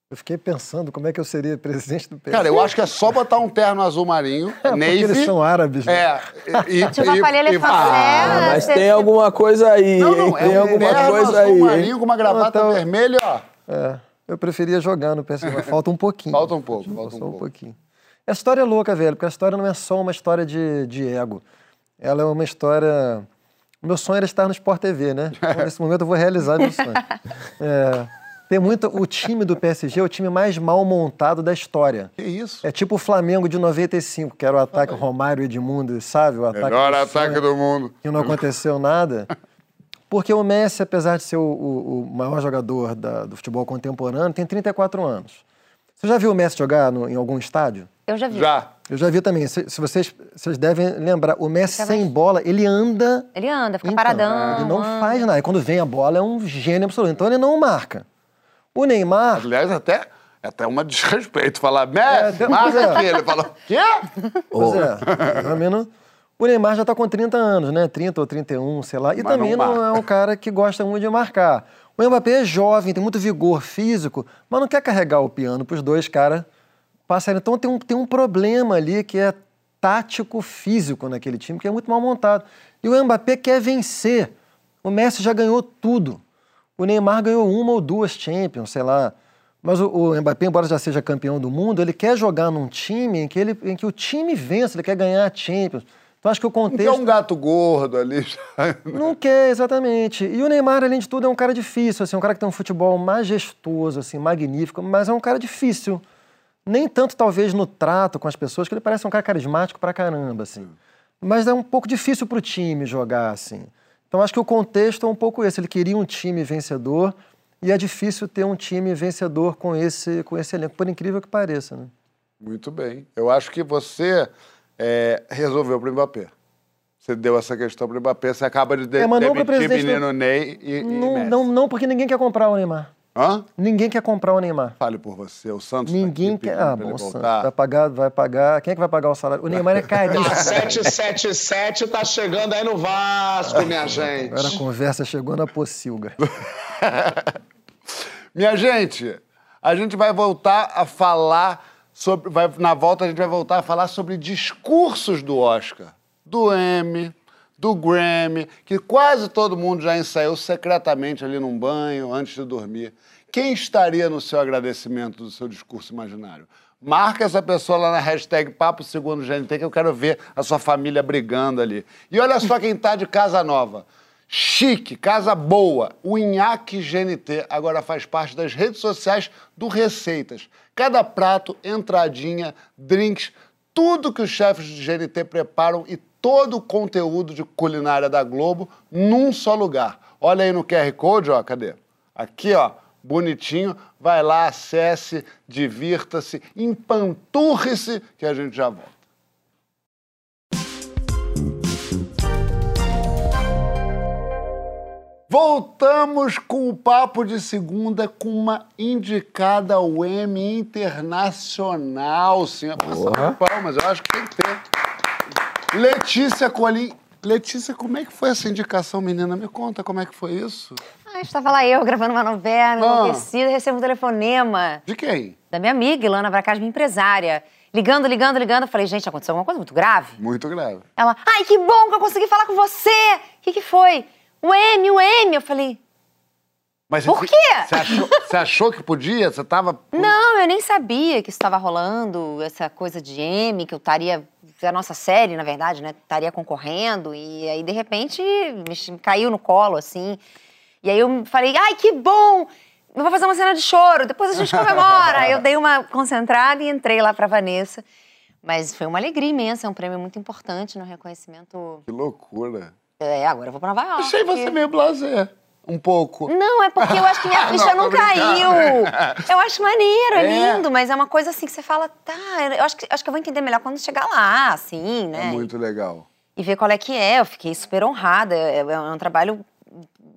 Eu fiquei pensando como é que eu seria presidente do PSG. Cara, eu acho que é só botar um terno azul marinho, é, navy. eles são árabes. Né? É. E, tipo, e, e, e ah, mas tem alguma coisa aí. Não, não, tem é um alguma terno coisa azul aí. marinho com uma gravata então, vermelha, ó. É. Eu preferia jogar no PSG, mas falta um pouquinho. Falta um pouco, falta um, só um pouco. pouquinho. A história é louca, velho, porque a história não é só uma história de, de ego. Ela é uma história. O meu sonho era estar no Sport TV, né? Então, nesse momento eu vou realizar meu sonho. É. Tem muito. O time do PSG é o time mais mal montado da história. Que isso? É tipo o Flamengo de 95, que era o ataque Romário e Edmundo, sabe? O ataque Melhor do ataque sonho, do mundo. Que não aconteceu nada. Porque o Messi, apesar de ser o, o, o maior jogador da, do futebol contemporâneo, tem 34 anos. Você já viu o Messi jogar no, em algum estádio? Eu já vi. Já. Eu já vi também. Se, se vocês, vocês devem lembrar, o Messi sem bola, ele anda. Ele anda, fica então, paradão. Ele não anda. faz nada. E quando vem a bola, é um gênio absoluto. Então ele não marca. O Neymar. Aliás, até, é até uma desrespeito falar, Messi, é, marca é. aqui. Ele fala, quê? Pois é. O Neymar já está com 30 anos, né? 30 ou 31, sei lá. E Mas também não, não é um cara que gosta muito de marcar. O Mbappé é jovem, tem muito vigor físico, mas não quer carregar o piano para os dois caras passarem. Então tem um, tem um problema ali que é tático físico naquele time, que é muito mal montado. E o Mbappé quer vencer. O Messi já ganhou tudo. O Neymar ganhou uma ou duas Champions, sei lá. Mas o, o Mbappé, embora já seja campeão do mundo, ele quer jogar num time em que, ele, em que o time vença, ele quer ganhar a Champions. Então acho que o contexto. Não quer um gato gordo ali. Não quer, exatamente. E o Neymar, além de tudo, é um cara difícil, assim, um cara que tem um futebol majestoso, assim, magnífico, mas é um cara difícil. Nem tanto, talvez, no trato com as pessoas, que ele parece um cara carismático pra caramba, assim. Mas é um pouco difícil pro time jogar, assim. Então acho que o contexto é um pouco esse. Ele queria um time vencedor e é difícil ter um time vencedor com esse, com esse elenco, por incrível que pareça. Né? Muito bem. Eu acho que você é, resolveu para o Mbappé. Você deu essa questão para o Mbappé, você acaba de, de é, demitir menino Ney e, não, e não, não, porque ninguém quer comprar o Neymar. Hã? Ninguém quer comprar o Neymar. Fale por você, o Santos tá Ninguém tá quer. Ah, bom, o Santos vai pagar, vai pagar. Quem é que vai pagar o salário? O Neymar é caríssimo. 777 tá chegando aí no Vasco, minha gente. Agora a conversa chegou na pocilga. minha gente, a gente vai voltar a falar sobre. Vai, na volta a gente vai voltar a falar sobre discursos do Oscar. Do M, do Grammy, que quase todo mundo já ensaiou secretamente ali num banho antes de dormir. Quem estaria no seu agradecimento do seu discurso imaginário? Marca essa pessoa lá na hashtag Papo Segundo GNT que eu quero ver a sua família brigando ali. E olha só quem tá de casa nova. Chique, casa boa. O Inhaque GNT agora faz parte das redes sociais do Receitas. Cada prato, entradinha, drinks, tudo que os chefes de GNT preparam e todo o conteúdo de culinária da Globo num só lugar. Olha aí no QR Code, ó, cadê? Aqui, ó, bonitinho. Vai lá, acesse, divirta-se, empanturre-se, que a gente já volta. Voltamos com o papo de segunda com uma indicada ao Emmy Internacional, sim. Passa palmas, eu acho que tem que ter. Letícia Colim. Letícia, como é que foi essa indicação, menina? Me conta como é que foi isso. Ah, estava lá eu gravando uma novela, Ah. enlouquecida, recebo um telefonema De quem? da minha amiga, Ilana Bracaz, minha empresária. Ligando, ligando, ligando. Eu falei, gente, aconteceu alguma coisa muito grave? Muito grave. Ela, ai, que bom que eu consegui falar com você! O que, que foi? O M, o M. Eu falei, Mas Por você- quê? Você achou, você achou que podia? Você tava. não, eu nem sabia que isso estava rolando, essa coisa de M, que eu estaria. A nossa série, na verdade, né? Estaria concorrendo. E aí, de repente, me caiu no colo, assim. E aí eu falei, ai, que bom! Eu vou fazer uma cena de choro, depois a gente comemora. Eu dei uma concentrada e entrei lá pra Vanessa. Mas foi uma alegria imensa, é um prêmio muito importante no reconhecimento. Que loucura. É, agora eu vou pra Nova York. Achei você meio blasé. Um pouco. Não, é porque eu acho que minha Não, ficha não, brincando. caiu. Eu acho maneiro, é, É. lindo, mas é uma coisa assim que você fala, tá, eu acho que, acho que eu vou entender melhor quando chegar lá, assim, né? É muito legal. E ver qual é que é. Eu fiquei super honrada. É, é um trabalho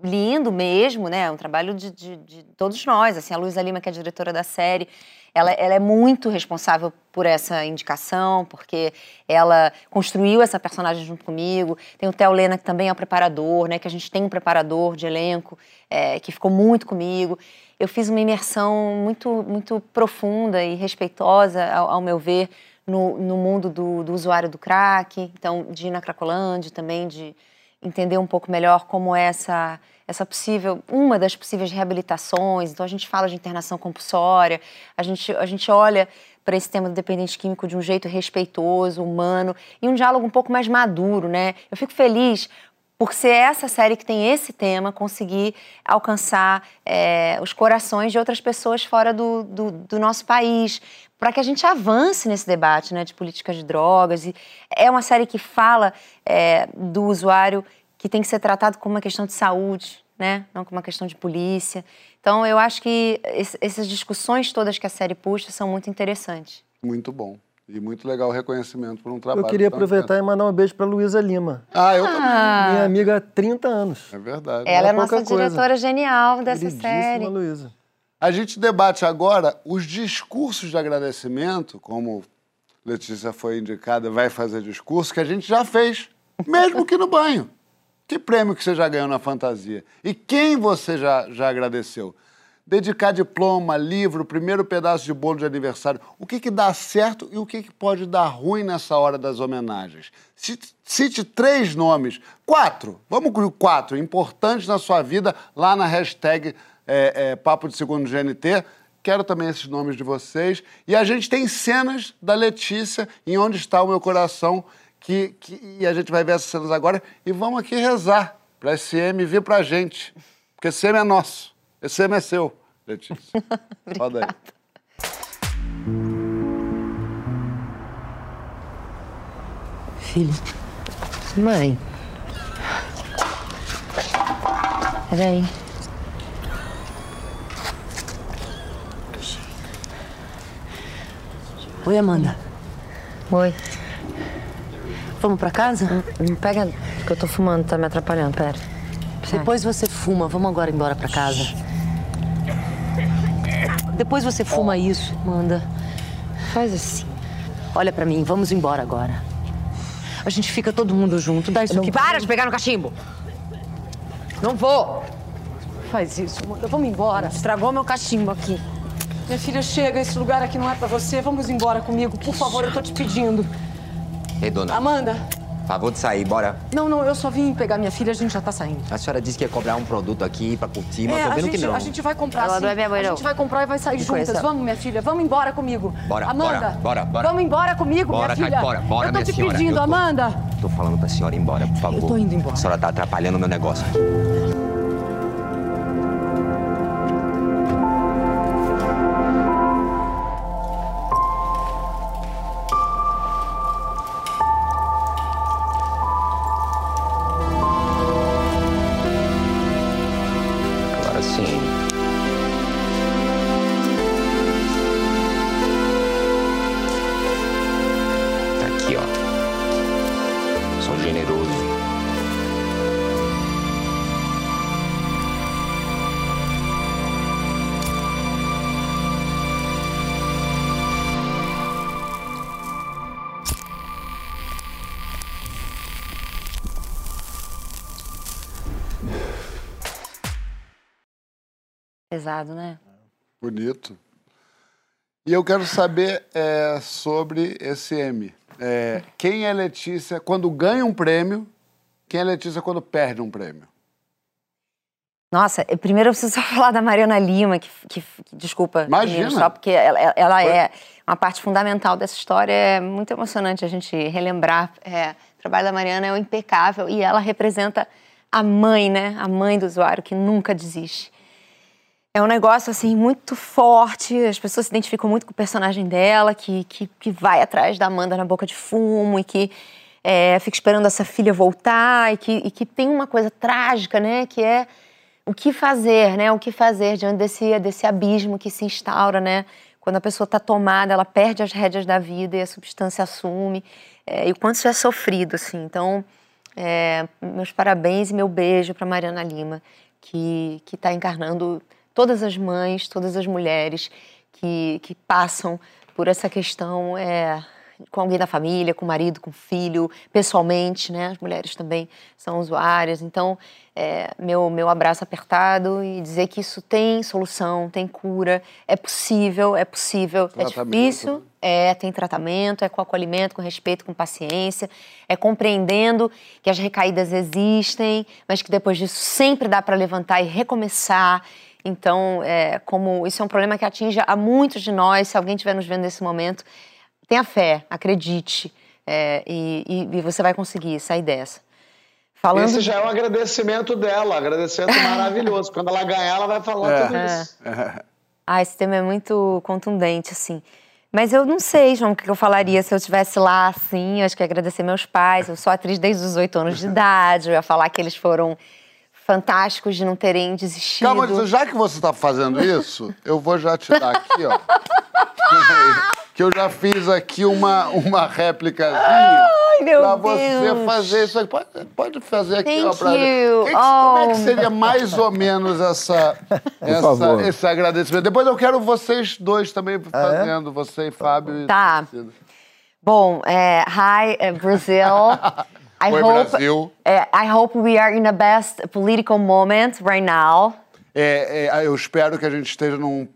lindo mesmo, né? É um trabalho de, de- de todos nós. Assim, a Luísa Lima, que é a diretora da série, ela, ela é muito responsável por essa indicação, porque ela construiu essa personagem junto comigo. Tem o Theo Lena, que também é o preparador, né? Que a gente tem um preparador de elenco é, que ficou muito comigo. Eu fiz uma imersão muito, muito profunda e respeitosa, ao, ao meu ver, no, no mundo do, do usuário do crack. Então, de ir na Cracolândia também, de entender um pouco melhor como é essa, essa possível, uma das possíveis reabilitações. Então, a gente fala de internação compulsória, a gente, a gente olha para esse tema do dependente químico de um jeito respeitoso, humano e um diálogo um pouco mais maduro, né? Eu fico feliz por ser essa série que tem esse tema, conseguir alcançar é, os corações de outras pessoas fora do, do, do nosso país, para que a gente avance nesse debate né, de políticas de drogas. E é uma série que fala é, do usuário que tem que ser tratado como uma questão de saúde, né, não como uma questão de polícia. Então, eu acho que esse- essas discussões todas que a série puxa são muito interessantes. Muito bom. E muito legal o reconhecimento por um trabalho. Eu queria tão aproveitar e mandar um beijo para Luísa Lima. Ah, eu também. Minha amiga há 30 anos. É verdade. Ela é pouca nossa coisa. diretora genial dessa série. Luísa. A gente debate agora os discursos de agradecimento, como Letícia foi indicada, vai fazer discurso, que a gente já fez, mesmo que no banho. Que prêmio que você já ganhou na fantasia? E quem você já, já agradeceu? Dedicar diploma, livro, primeiro pedaço de bolo de aniversário. O que, que dá certo e o que, que pode dar ruim nessa hora das homenagens? Cite, cite três nomes. Quatro. Vamos com quatro. Importantes na sua vida, lá na hashtag é, é, Papo de Segundo GNT. Quero também esses nomes de vocês. E a gente tem cenas da Letícia em Onde Está o Meu Coração, que, que- e a gente vai ver essas cenas agora. E vamos aqui rezar para esse M vir pra gente. Porque esse M é nosso. Esse M é seu, Letícia. Roda aí. Filho. Mãe. Peraí. Oi, Amanda. Oi. Vamos pra casa? Me pega, que eu tô fumando, tá me atrapalhando, pera. Depois você fuma. Vamos agora embora pra casa. Depois você fuma isso, Amanda. Faz assim. Olha pra mim, vamos embora agora. A gente fica todo mundo junto. Dá isso aqui. Para de pegar no cachimbo! Não vou! Faz isso, Amanda. Vamos embora. Estragou meu cachimbo aqui. Minha filha, chega, esse lugar aqui não é pra você. Vamos embora comigo, por favor, eu tô te pedindo. Ei, dona. Amanda, Favor de sair, bora. não, não, eu só vim pegar minha filha, a gente já tá saindo. A senhora disse que ia cobrar um produto aqui pra curtir, mas é, tô a vendo gente, que não. a gente vai comprar Ela sim. não é minha mãe, A não. gente vai comprar e vai sair Me juntas. conheça. Vamos, minha filha, vamos embora comigo. Bora, Amanda, bora, bora, bora. Vamos embora comigo, Bora, minha cai filha. fora, bora, eu tô minha te senhora, pedindo, eu tô- Amanda. Tô falando pra senhora ir embora, por favor. Eu tô indo embora. A senhora tá atrapalhando o meu negócio aqui. Pesado, né? Bonito. E eu quero saber é, sobre esse M. É, quem é Letícia quando ganha um prêmio? Quem é Letícia quando perde um prêmio? Nossa, primeiro eu preciso só falar da Mariana Lima, que, que- que- desculpa, Imagina. só porque ela, ela é uma parte fundamental dessa história. É muito emocionante a gente relembrar. É, o trabalho da Mariana é impecável e ela representa a mãe, né? A mãe do usuário que nunca desiste. É um negócio, assim, muito forte. As pessoas se identificam muito com o personagem dela, que, que, que vai atrás da Amanda na boca de fumo e que é, fica esperando essa filha voltar e que, e que tem uma coisa trágica, né? Que é o que fazer, né? O que fazer diante desse, desse abismo que se instaura, né? Quando a pessoa está tomada, ela perde as rédeas da vida e a substância assume. É, e o quanto isso é sofrido, assim. Então, é, meus parabéns e meu beijo para Mariana Lima, que que está encarnando todas as mães, todas as mulheres que, que passam por essa questão é, com alguém da família, com o marido, com o filho, pessoalmente, né? As mulheres também são usuárias. Então, é, meu, meu abraço apertado e dizer que isso tem solução, tem cura, é possível, é possível. É Tratamento. difícil, é, tem tratamento, é com acolhimento, com respeito, com paciência, é compreendendo que as recaídas existem, mas que depois disso sempre dá para levantar e recomeçar. Então, é, como isso é um problema que atinge a muitos de nós, se alguém estiver nos vendo nesse momento, tenha fé, acredite, é, e, e- e você vai conseguir sair dessa. Falando Esse já é um agradecimento dela, agradecimento maravilhoso. Quando ela ganhar, ela vai falar É. tudo isso. Ah, esse tema é muito contundente, assim. Mas eu não sei, João, o que eu falaria se eu estivesse lá, assim. Eu acho que ia agradecer meus pais. Eu sou atriz desde os oito anos de idade. Eu ia falar que eles foram fantásticos de não terem desistido. Calma, já que você está fazendo isso, eu vou já te dar aqui, ó. que eu já fiz aqui uma, uma réplicazinha Ai, meu pra você Deus. fazer isso aqui. Pode, pode fazer aqui, ó, Thank pra ver. you. Que que- Como é que Oh. seria mais ou menos essa, essa- esse agradecimento? Depois eu quero vocês dois também é? fazendo, você e Fábio. e Tá. Cida. Bom, é, hi, é, Brazil. I Oi, hope, Brasil. é, I hope we are in the best political moment right now. É, é, eu espero que a gente esteja num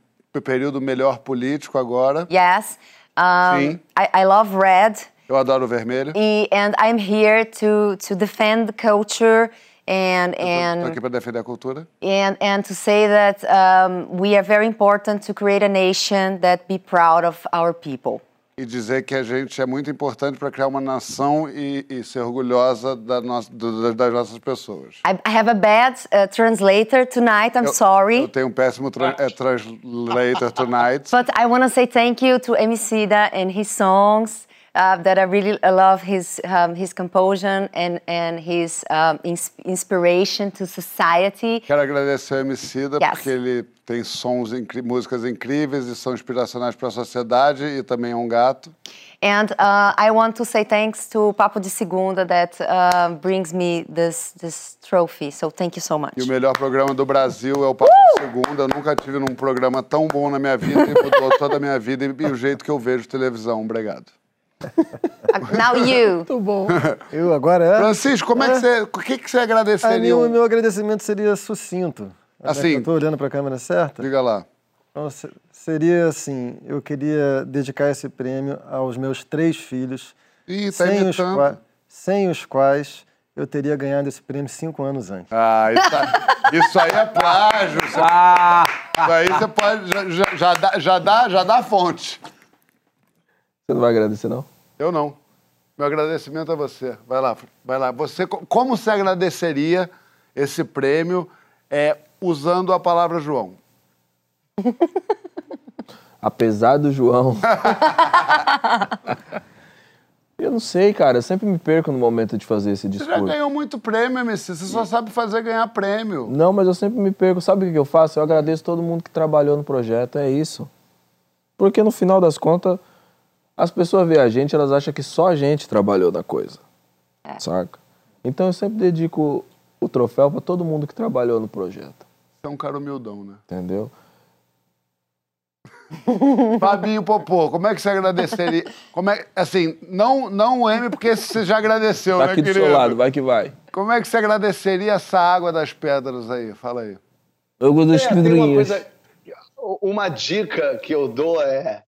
período melhor político agora. Yes. Um, Sim. I, I love red. Eu adoro vermelho. E, and I'm here to, to defend the culture and, Tô and, aqui para defender a cultura. and, and to say that um, we are very important to create a nation that be proud of our people. E dizer que a gente é muito importante para criar uma nação e, e ser orgulhosa da nossa, do- das nossas pessoas. I, have a bad uh, translator tonight, I'm Eu- sorry. Eu tenho um péssimo tra é, translator tonight. But I want to say thank you to Emicida and his songs. Uh, that I really love his um, his composition and and his um, ins- inspiration to society. Quero agradecer ao Emicida Yes. porque ele tem sons, músicas incríveis e são inspiracionais para a sociedade e também é um gato. And uh, I want to say thanks to Papo de Segunda that uh, brings me this this trophy. So thank you so much. E o melhor programa do Brasil é o Papo de Segunda. Eu nunca tive num programa tão bom na minha vida e mudou toda a minha vida e, e o jeito que eu vejo televisão. Obrigado. Now you. Muito bom. Eu agora é? Francisco, como é, que você. O que, que você agradeceria? o meu agradecimento seria sucinto. Assim. Eu tô olhando para a câmera certa? Diga lá. Então, se- seria assim, eu queria dedicar esse prêmio aos meus três filhos, Ih, tá sem, os qua- sem os quais eu teria ganhado esse prêmio cinco anos antes. Ah, isso, aí- isso aí é plágio. Isso, isso aí você pode. Já, já, já dá, já, dá, já dá a fonte. Você não vai agradecer, não? Eu não. Meu agradecimento a você. Vai lá, vai lá. Você, co- como você agradeceria esse prêmio é, usando a palavra João? Apesar do João. eu não sei, cara. Eu sempre me perco no momento de fazer esse Você já discurso. ganhou muito prêmio, MC. Você só sabe fazer ganhar prêmio. Não, mas eu sempre me perco. Sabe o que eu faço? Eu agradeço todo mundo que trabalhou no projeto. É isso. Porque no final das contas, as pessoas veem a gente, elas acham que só a gente trabalhou na coisa. Saca? Então eu sempre dedico o troféu para todo mundo que trabalhou no projeto. Você é um cara humildão, né? Entendeu? Fabinho Popô, como é que você agradeceria? Como é, assim, não, não o M, porque você já agradeceu, Tá né, aqui do querido? seu lado, vai que vai. Como é que você agradeceria essa água das pedras aí? Fala aí. Jogo dos É, tem uma coisa. Uma dica que eu dou é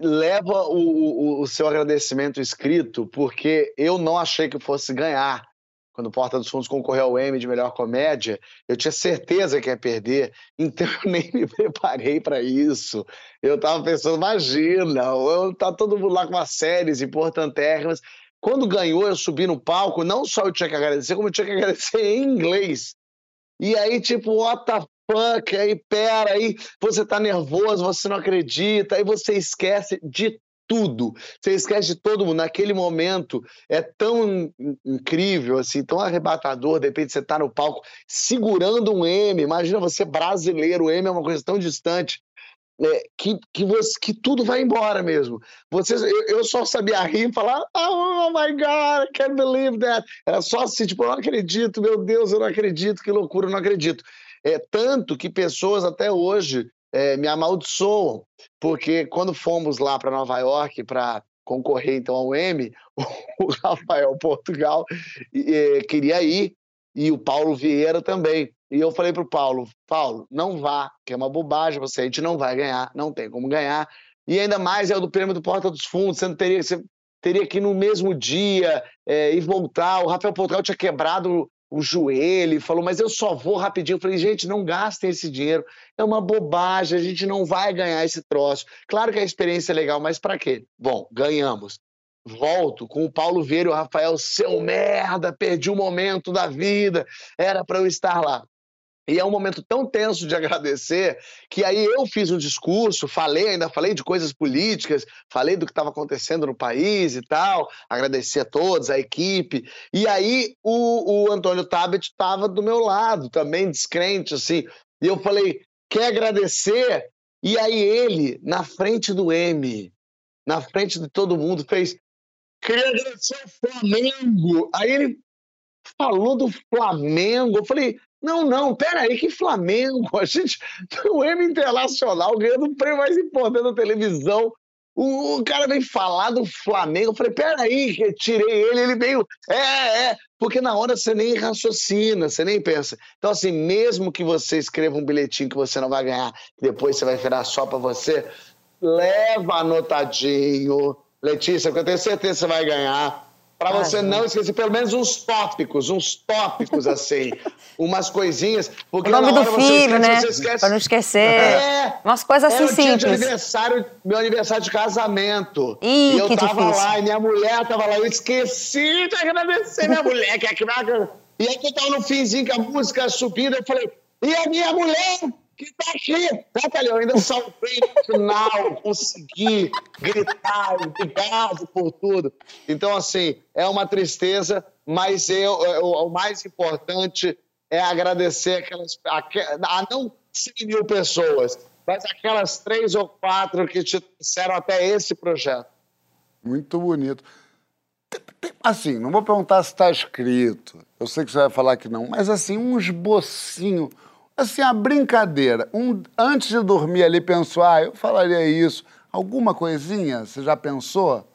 leva o, o- o seu agradecimento escrito, porque eu não achei que fosse ganhar. Quando Porta dos Fundos concorreu ao Emmy de melhor comédia, eu tinha certeza que ia perder, então eu nem me preparei para isso. Eu tava pensando, imagina, eu, tá todo mundo lá com as séries importantérrimas. Quando ganhou, eu subi no palco, não só eu tinha que agradecer, como eu tinha que agradecer em inglês. E aí, tipo, what the fuck? Aí, pera, aí você tá nervoso, você não acredita, aí você esquece de tudo. Você esquece de todo mundo. Naquele momento é tão in- incrível, assim, tão arrebatador. De repente você tá no palco segurando um M. Imagina você brasileiro, o M é uma coisa tão distante. é, que, que, você, que tudo vai embora mesmo. Vocês, eu, eu só sabia rir e falar, oh my God, I can't believe that. Era só assim, tipo, eu não acredito, meu Deus, eu não acredito, que loucura, eu não acredito. É, tanto que pessoas até hoje é, me amaldiçoam, porque quando fomos lá para Nova York para concorrer então ao Emmy, o Rafael Portugal eh, queria ir e o Paulo Vieira também. E eu falei pro Paulo, Paulo, não vá, que é uma bobagem você, a gente não vai ganhar, não tem como ganhar. E ainda mais é o do prêmio do Porta dos Fundos, você não teria, você teria que ir no mesmo dia eh, e voltar. O Rafael Portugal tinha quebrado o joelho e falou, mas eu só vou rapidinho. Eu falei, gente, não gastem esse dinheiro, é uma bobagem, a gente não vai ganhar esse troço. Claro que a experiência é legal, mas para quê? Bom, ganhamos. Volto com o Paulo Vieira e o Rafael, seu merda, perdi o momento da vida, era para eu estar lá. E é um momento tão tenso de agradecer que aí eu fiz um discurso, falei, ainda falei de coisas políticas, falei do que estava acontecendo no país e tal, agradeci a todos, a equipe. E aí o, o Antônio Tabet estava do meu lado, também descrente, assim. E eu falei, quer agradecer? E aí ele, na frente do M, na frente de todo mundo, fez, queria agradecer ao Flamengo. Aí ele falou do Flamengo. Eu falei, não, não, peraí, que Flamengo? A gente tem o M Internacional ganhando o prêmio mais importante da televisão. O, o cara vem falar do Flamengo. Eu falei, peraí, que tirei ele, ele veio. É, é, porque na hora você nem raciocina, você nem pensa. Então, assim, mesmo que você escreva um bilhetinho que você não vai ganhar, depois você vai virar só pra você, leva anotadinho. Letícia, porque eu tenho certeza que você vai ganhar. Pra Ah, você não esquecer, pelo menos uns tópicos, uns tópicos assim, umas coisinhas. Porque O nome do filho, esquece, né? Esquece. Pra não esquecer. É. Umas coisas assim Era o dia de simples. aniversário, meu aniversário de casamento. Ih, e eu tava difícil. lá, e minha mulher tava lá, eu esqueci de agradecer minha mulher, que é que E aí que eu tava no finzinho com a música subindo, eu falei, e a minha mulher que tá aqui? Natália, eu ainda salvei no final, consegui gritar, obrigado por tudo. Então, assim, é uma tristeza, mas eu, o mais importante é agradecer aquelas, aque- a não 100 mil pessoas, mas aquelas três ou quatro que te trouxeram até esse projeto. Muito bonito. Assim, não vou perguntar se está escrito. Eu sei que você vai falar que não, mas assim, um esbocinho. Assim, a brincadeira. Um, antes de dormir ali, pensou, ah, eu falaria isso. Alguma coisinha? Você já pensou?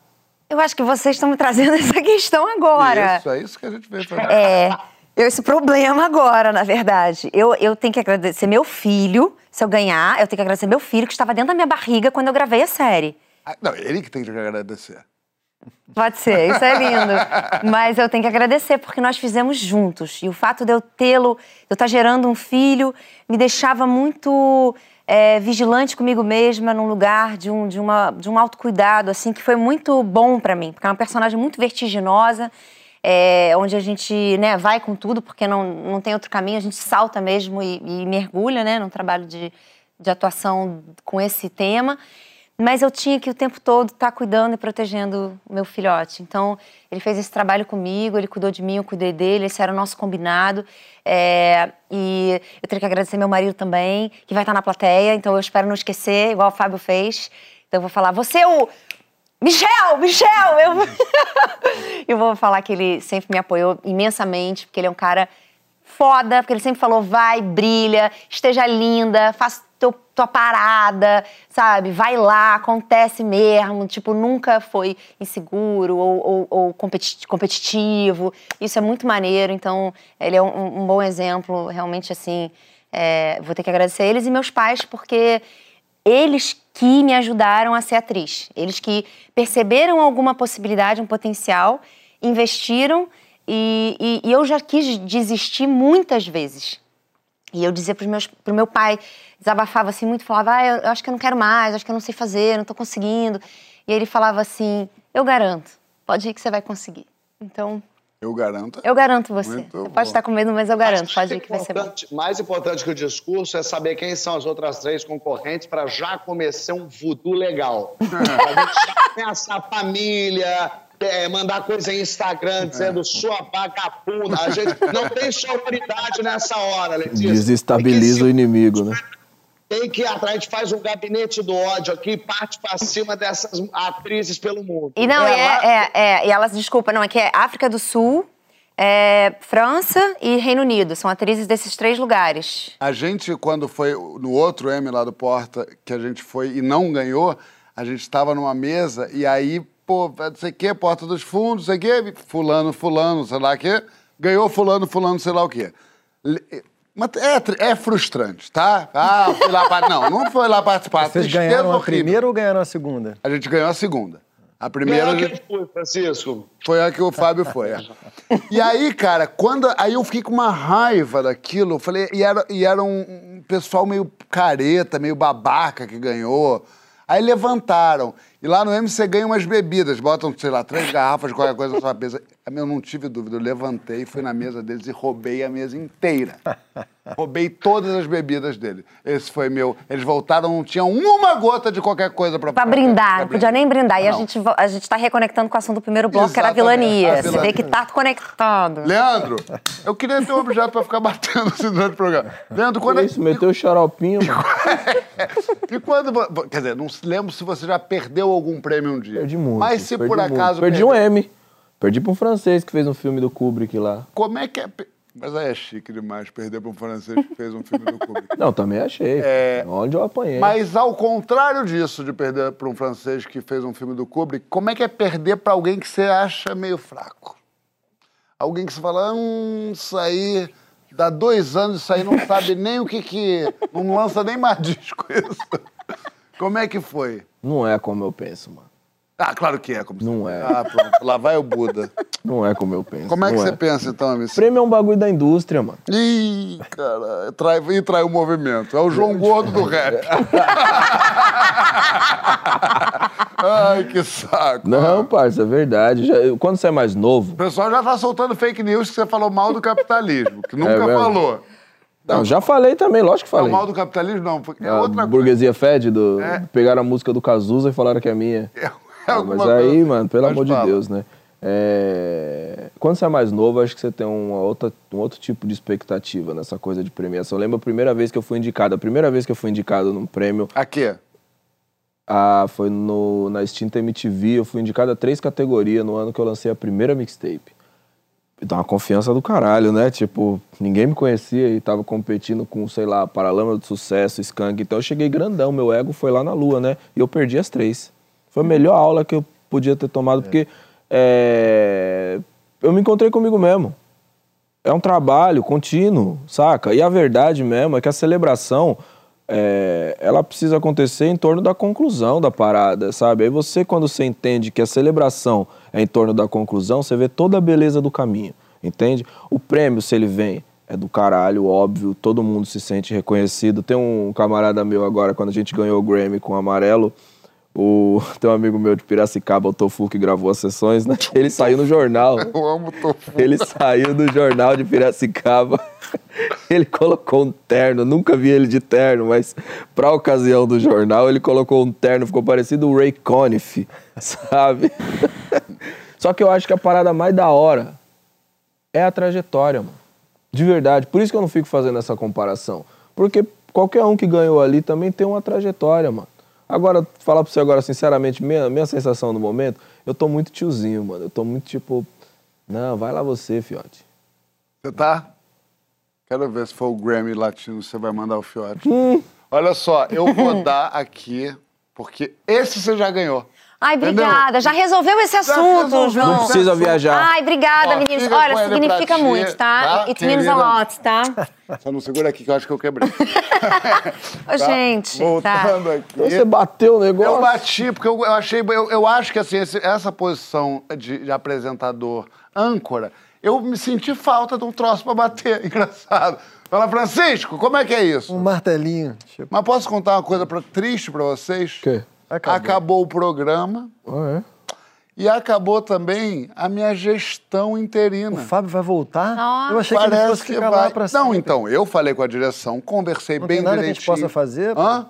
Eu acho que vocês estão me trazendo essa questão agora. Isso, é isso que a gente veio fazer. É, eu esse problema agora, na verdade. Eu, eu tenho que agradecer meu filho. Se eu ganhar, eu tenho que agradecer meu filho que estava dentro da minha barriga quando eu gravei a série. Ah, Não, ele que tem que agradecer. Pode ser, isso é lindo. Mas eu tenho que agradecer porque nós fizemos juntos. E o fato de eu tê-lo, eu estar gerando um filho, me deixava muito é, vigilante comigo mesma, num lugar de um, de uma, de um autocuidado, assim, que foi muito bom pra mim. Porque é uma personagem muito vertiginosa, é, onde a gente né, vai com tudo, porque não, não tem outro caminho, a gente salta mesmo e, e mergulha né, num trabalho de, de atuação com esse tema. Mas eu tinha que o tempo todo estar cuidando e protegendo o meu filhote. Então, ele fez esse trabalho comigo, ele cuidou de mim, eu cuidei dele, esse era o nosso combinado. É, e eu tenho que agradecer meu marido também, que vai estar na plateia, então eu espero não esquecer, igual o Fábio fez. Então eu vou falar, você é o. Michel, Michel! Eu, eu vou falar que ele sempre me apoiou imensamente, porque ele é um cara foda, porque ele sempre falou: vai, brilha, esteja linda, faça teu, tua parada, sabe? Vai lá, acontece mesmo. Tipo, nunca foi inseguro ou, ou- ou competi- competitivo. Isso é muito maneiro, então ele é um, um bom exemplo, realmente, assim. É, vou ter que agradecer a eles e meus pais, porque eles que me ajudaram a ser atriz. Eles que perceberam alguma possibilidade, um potencial, investiram e, e, e eu já quis desistir muitas vezes. E eu dizia para o meu pai, desabafava assim muito, falava, ah, eu, eu acho que eu não quero mais, acho que eu não sei fazer, não estou conseguindo. E ele falava assim, eu garanto, pode ir que você vai conseguir. Então, Eu garanto. eu garanto você. Muito Você bom. pode estar com medo, mas eu garanto, pode ir que vai ser bom. Mais importante que o discurso é saber quem são as outras três concorrentes para já começar um voodoo legal. pra gente já começar a família, é, mandar coisa em Instagram dizendo sua vagabunda. A gente não tem sororidade nessa hora, Letícia. Desestabiliza o inimigo, né? Tem que ir atrás, a gente faz um gabinete do ódio aqui e parte pra cima dessas atrizes pelo mundo. E não, É, é, lá- é, é, e elas, desculpa, não, é que é África do Sul, é, França e Reino Unido. São atrizes desses três lugares. A gente, quando foi no outro M lá do Porta, que a gente foi e não ganhou, a gente estava numa mesa e aí, pô, não sei o quê, Porta dos Fundos, não sei o quê, fulano, fulano, sei lá o quê, ganhou fulano, fulano, sei lá o quê. Mas é, é frustrante, tá? Ah, fui lá para... Não, não foi lá participar. Vocês Tristeza ganharam a horrível. primeira ou ganharam a segunda? A gente ganhou a segunda. A primeira... Ganhou a gente- quem foi, Francisco? Foi a que o Fábio foi. é. E aí, cara, quando. Aí eu fiquei com uma raiva daquilo. Eu falei, e era, e era um pessoal meio careta, meio babaca que ganhou. Aí levantaram. E lá no M você ganha umas bebidas, botam, sei lá, três garrafas de qualquer coisa na sua mesa. Eu não tive dúvida, eu levantei, fui na mesa deles e roubei a mesa inteira. Roubei todas as bebidas deles. Esse foi meu. Eles voltaram, não tinham uma gota de qualquer coisa pra Pra brindar, não podia nem brindar. E a gente, a gente tá reconectando com o assunto do primeiro bloco, que era a Exatamente, vilania. a Você vilania. vê que tá conectado. Leandro, eu queria ter um objeto pra ficar batendo assim durante o programa. Leandro, quando é Isso, meteu o xaropinho, mano. E quando. Quer dizer, não se lembro se você já perdeu algum prêmio um dia. Perdi muito. Mas se por acaso. Perdi perdeu- um M. Perdi pra um francês que fez um filme do Kubrick lá. Como é que é. Mas aí é chique demais perder pra um francês que fez um filme do Kubrick. Não, também achei. É, Onde eu apanhei. Mas ao contrário disso, de perder pra um francês que fez um filme do Kubrick, como é que é perder pra alguém que você acha meio fraco? Alguém que você fala, hum, isso aí. Dá dois anos, isso aí não sabe nem o que que. Não lança nem mais disco isso. Como é que foi? Não é como eu penso, mano. Ah, claro que é. Como Não é. Ah, pronto. Lá vai o Buda. Não é como eu penso. Como é que você pensa, então, MC? Prêmio é um bagulho da indústria, mano. Ih, cara, trai, e trai o movimento. É o João Gordo do rap. Ai, que saco. Não, parça, é verdade. Já- quando você é mais novo. O pessoal já tá soltando fake news que você falou mal do capitalismo, que nunca É falou. Não, já falei também, lógico que falei. mal do capitalismo não, é a outra coisa. burguesia fede, do, É. pegaram a música do Cazuza e falaram que é minha. É alguma mas aí, coisa. mano, pelo Mas amor de fala. Deus, né? É, Quando você é mais novo, acho que você tem uma outra, um outro tipo de expectativa nessa coisa de premiação. Eu lembro a primeira vez que eu fui indicado, a primeira vez que eu fui indicado num prêmio. A quê? Ah, foi no, na extinta MTV. Eu fui indicado a três categorias no ano que eu lancei a primeira mixtape. Dá uma confiança do caralho, né? Tipo, ninguém me conhecia e tava competindo com, sei lá, Paralama do Sucesso, Skank. Então eu cheguei grandão, meu ego foi lá na lua, né? E eu perdi as três. Foi a melhor aula que eu podia ter tomado, porque é, eu me encontrei comigo mesmo. É um trabalho contínuo, saca? E a verdade mesmo é que a celebração, é, ela precisa acontecer em torno da conclusão da parada, sabe? Aí você, quando você entende que a celebração é em torno da conclusão, você vê toda a beleza do caminho, entende? O prêmio, se ele vem, é do caralho, óbvio, todo mundo se sente reconhecido. Tem um camarada meu agora, quando a gente ganhou o Grammy com o Amarelo, o, tem um amigo meu de Piracicaba, o Tofu, que gravou as sessões, né? Ele saiu no jornal. Eu amo o tofu. Ele saiu do jornal de Piracicaba. Ele colocou um terno, nunca vi ele de terno, mas pra ocasião do jornal ele colocou um terno, ficou parecido o Ray Conniff, sabe? Só que eu acho que a parada mais da hora é a trajetória, mano. De verdade. Por isso que eu não fico fazendo essa comparação. Porque qualquer um que ganhou ali também tem uma trajetória, mano. Agora, falar pra você agora, sinceramente, minha, minha sensação no momento, eu tô muito tiozinho, mano. Eu tô muito tipo. Não, vai lá você, fiote. Você tá? Quero ver se for o Grammy latino, você vai mandar o fiote. Hum. Olha só, eu vou dar aqui, porque esse você já ganhou. Ai, Entendeu? obrigada. Já resolveu esse assunto, resolveu João. Não precisa viajar. Ai, obrigada, Ó, meninos. Olha, significa ti, muito, tá? tá, It means a lot, tá? Só não segura aqui que eu acho que eu quebrei. Ô, gente, tá. Voltando aqui. Você bateu o negócio? Eu bati, porque eu, eu achei. Eu, eu acho que assim, esse- essa posição de, de apresentador âncora, eu me senti falta de um troço pra bater. Engraçado. Fala, Francisco, como é que é isso? Um martelinho. Tipo, Mas posso contar uma coisa pra, triste pra vocês? quê? Acabou. o programa Ah, é? e acabou também a minha gestão o interina. Fábio vai voltar? Nossa. Eu achei que ele fosse ficar lá pra Não, sempre. então, eu falei com a direção, conversei Não bem tem nada que a gente direitinho. possa fazer? Hã?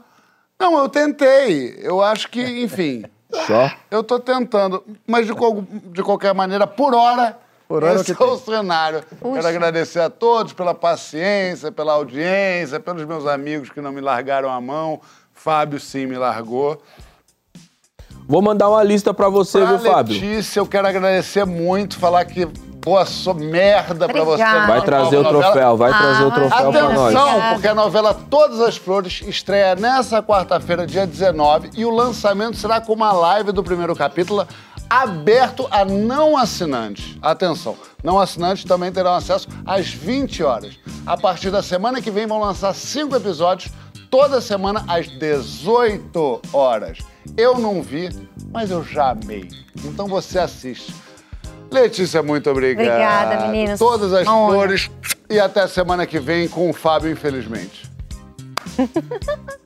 Não, eu tentei. Eu acho que, enfim. Só? Eu tô tentando. Mas de, qual- de qualquer maneira, por hora, Por hora é o esse que é o tem. cenário. Quero agradecer a todos pela paciência, pela audiência, pelos meus amigos que não me largaram a mão. Fábio, sim, me largou. Vou mandar uma lista pra você, Pra viu, Fábio? Letícia, eu quero agradecer muito, falar que boa so merda pra você. Vai trazer o troféu, vai Ah, trazer o troféu pra nós. Atenção, porque a novela Todas as Flores estreia nessa quarta-feira, dia 19, e o lançamento será com uma live do primeiro capítulo aberto a não assinantes. Atenção, não assinantes também terão acesso às 20 horas. A partir da semana que vem vão lançar cinco episódios toda semana às 18 horas. Eu não vi, mas eu já amei. Então você assiste. Letícia, muito obrigado. Obrigada, meninos. Todas as Uma flores. E até semana que vem com o Fábio, infelizmente.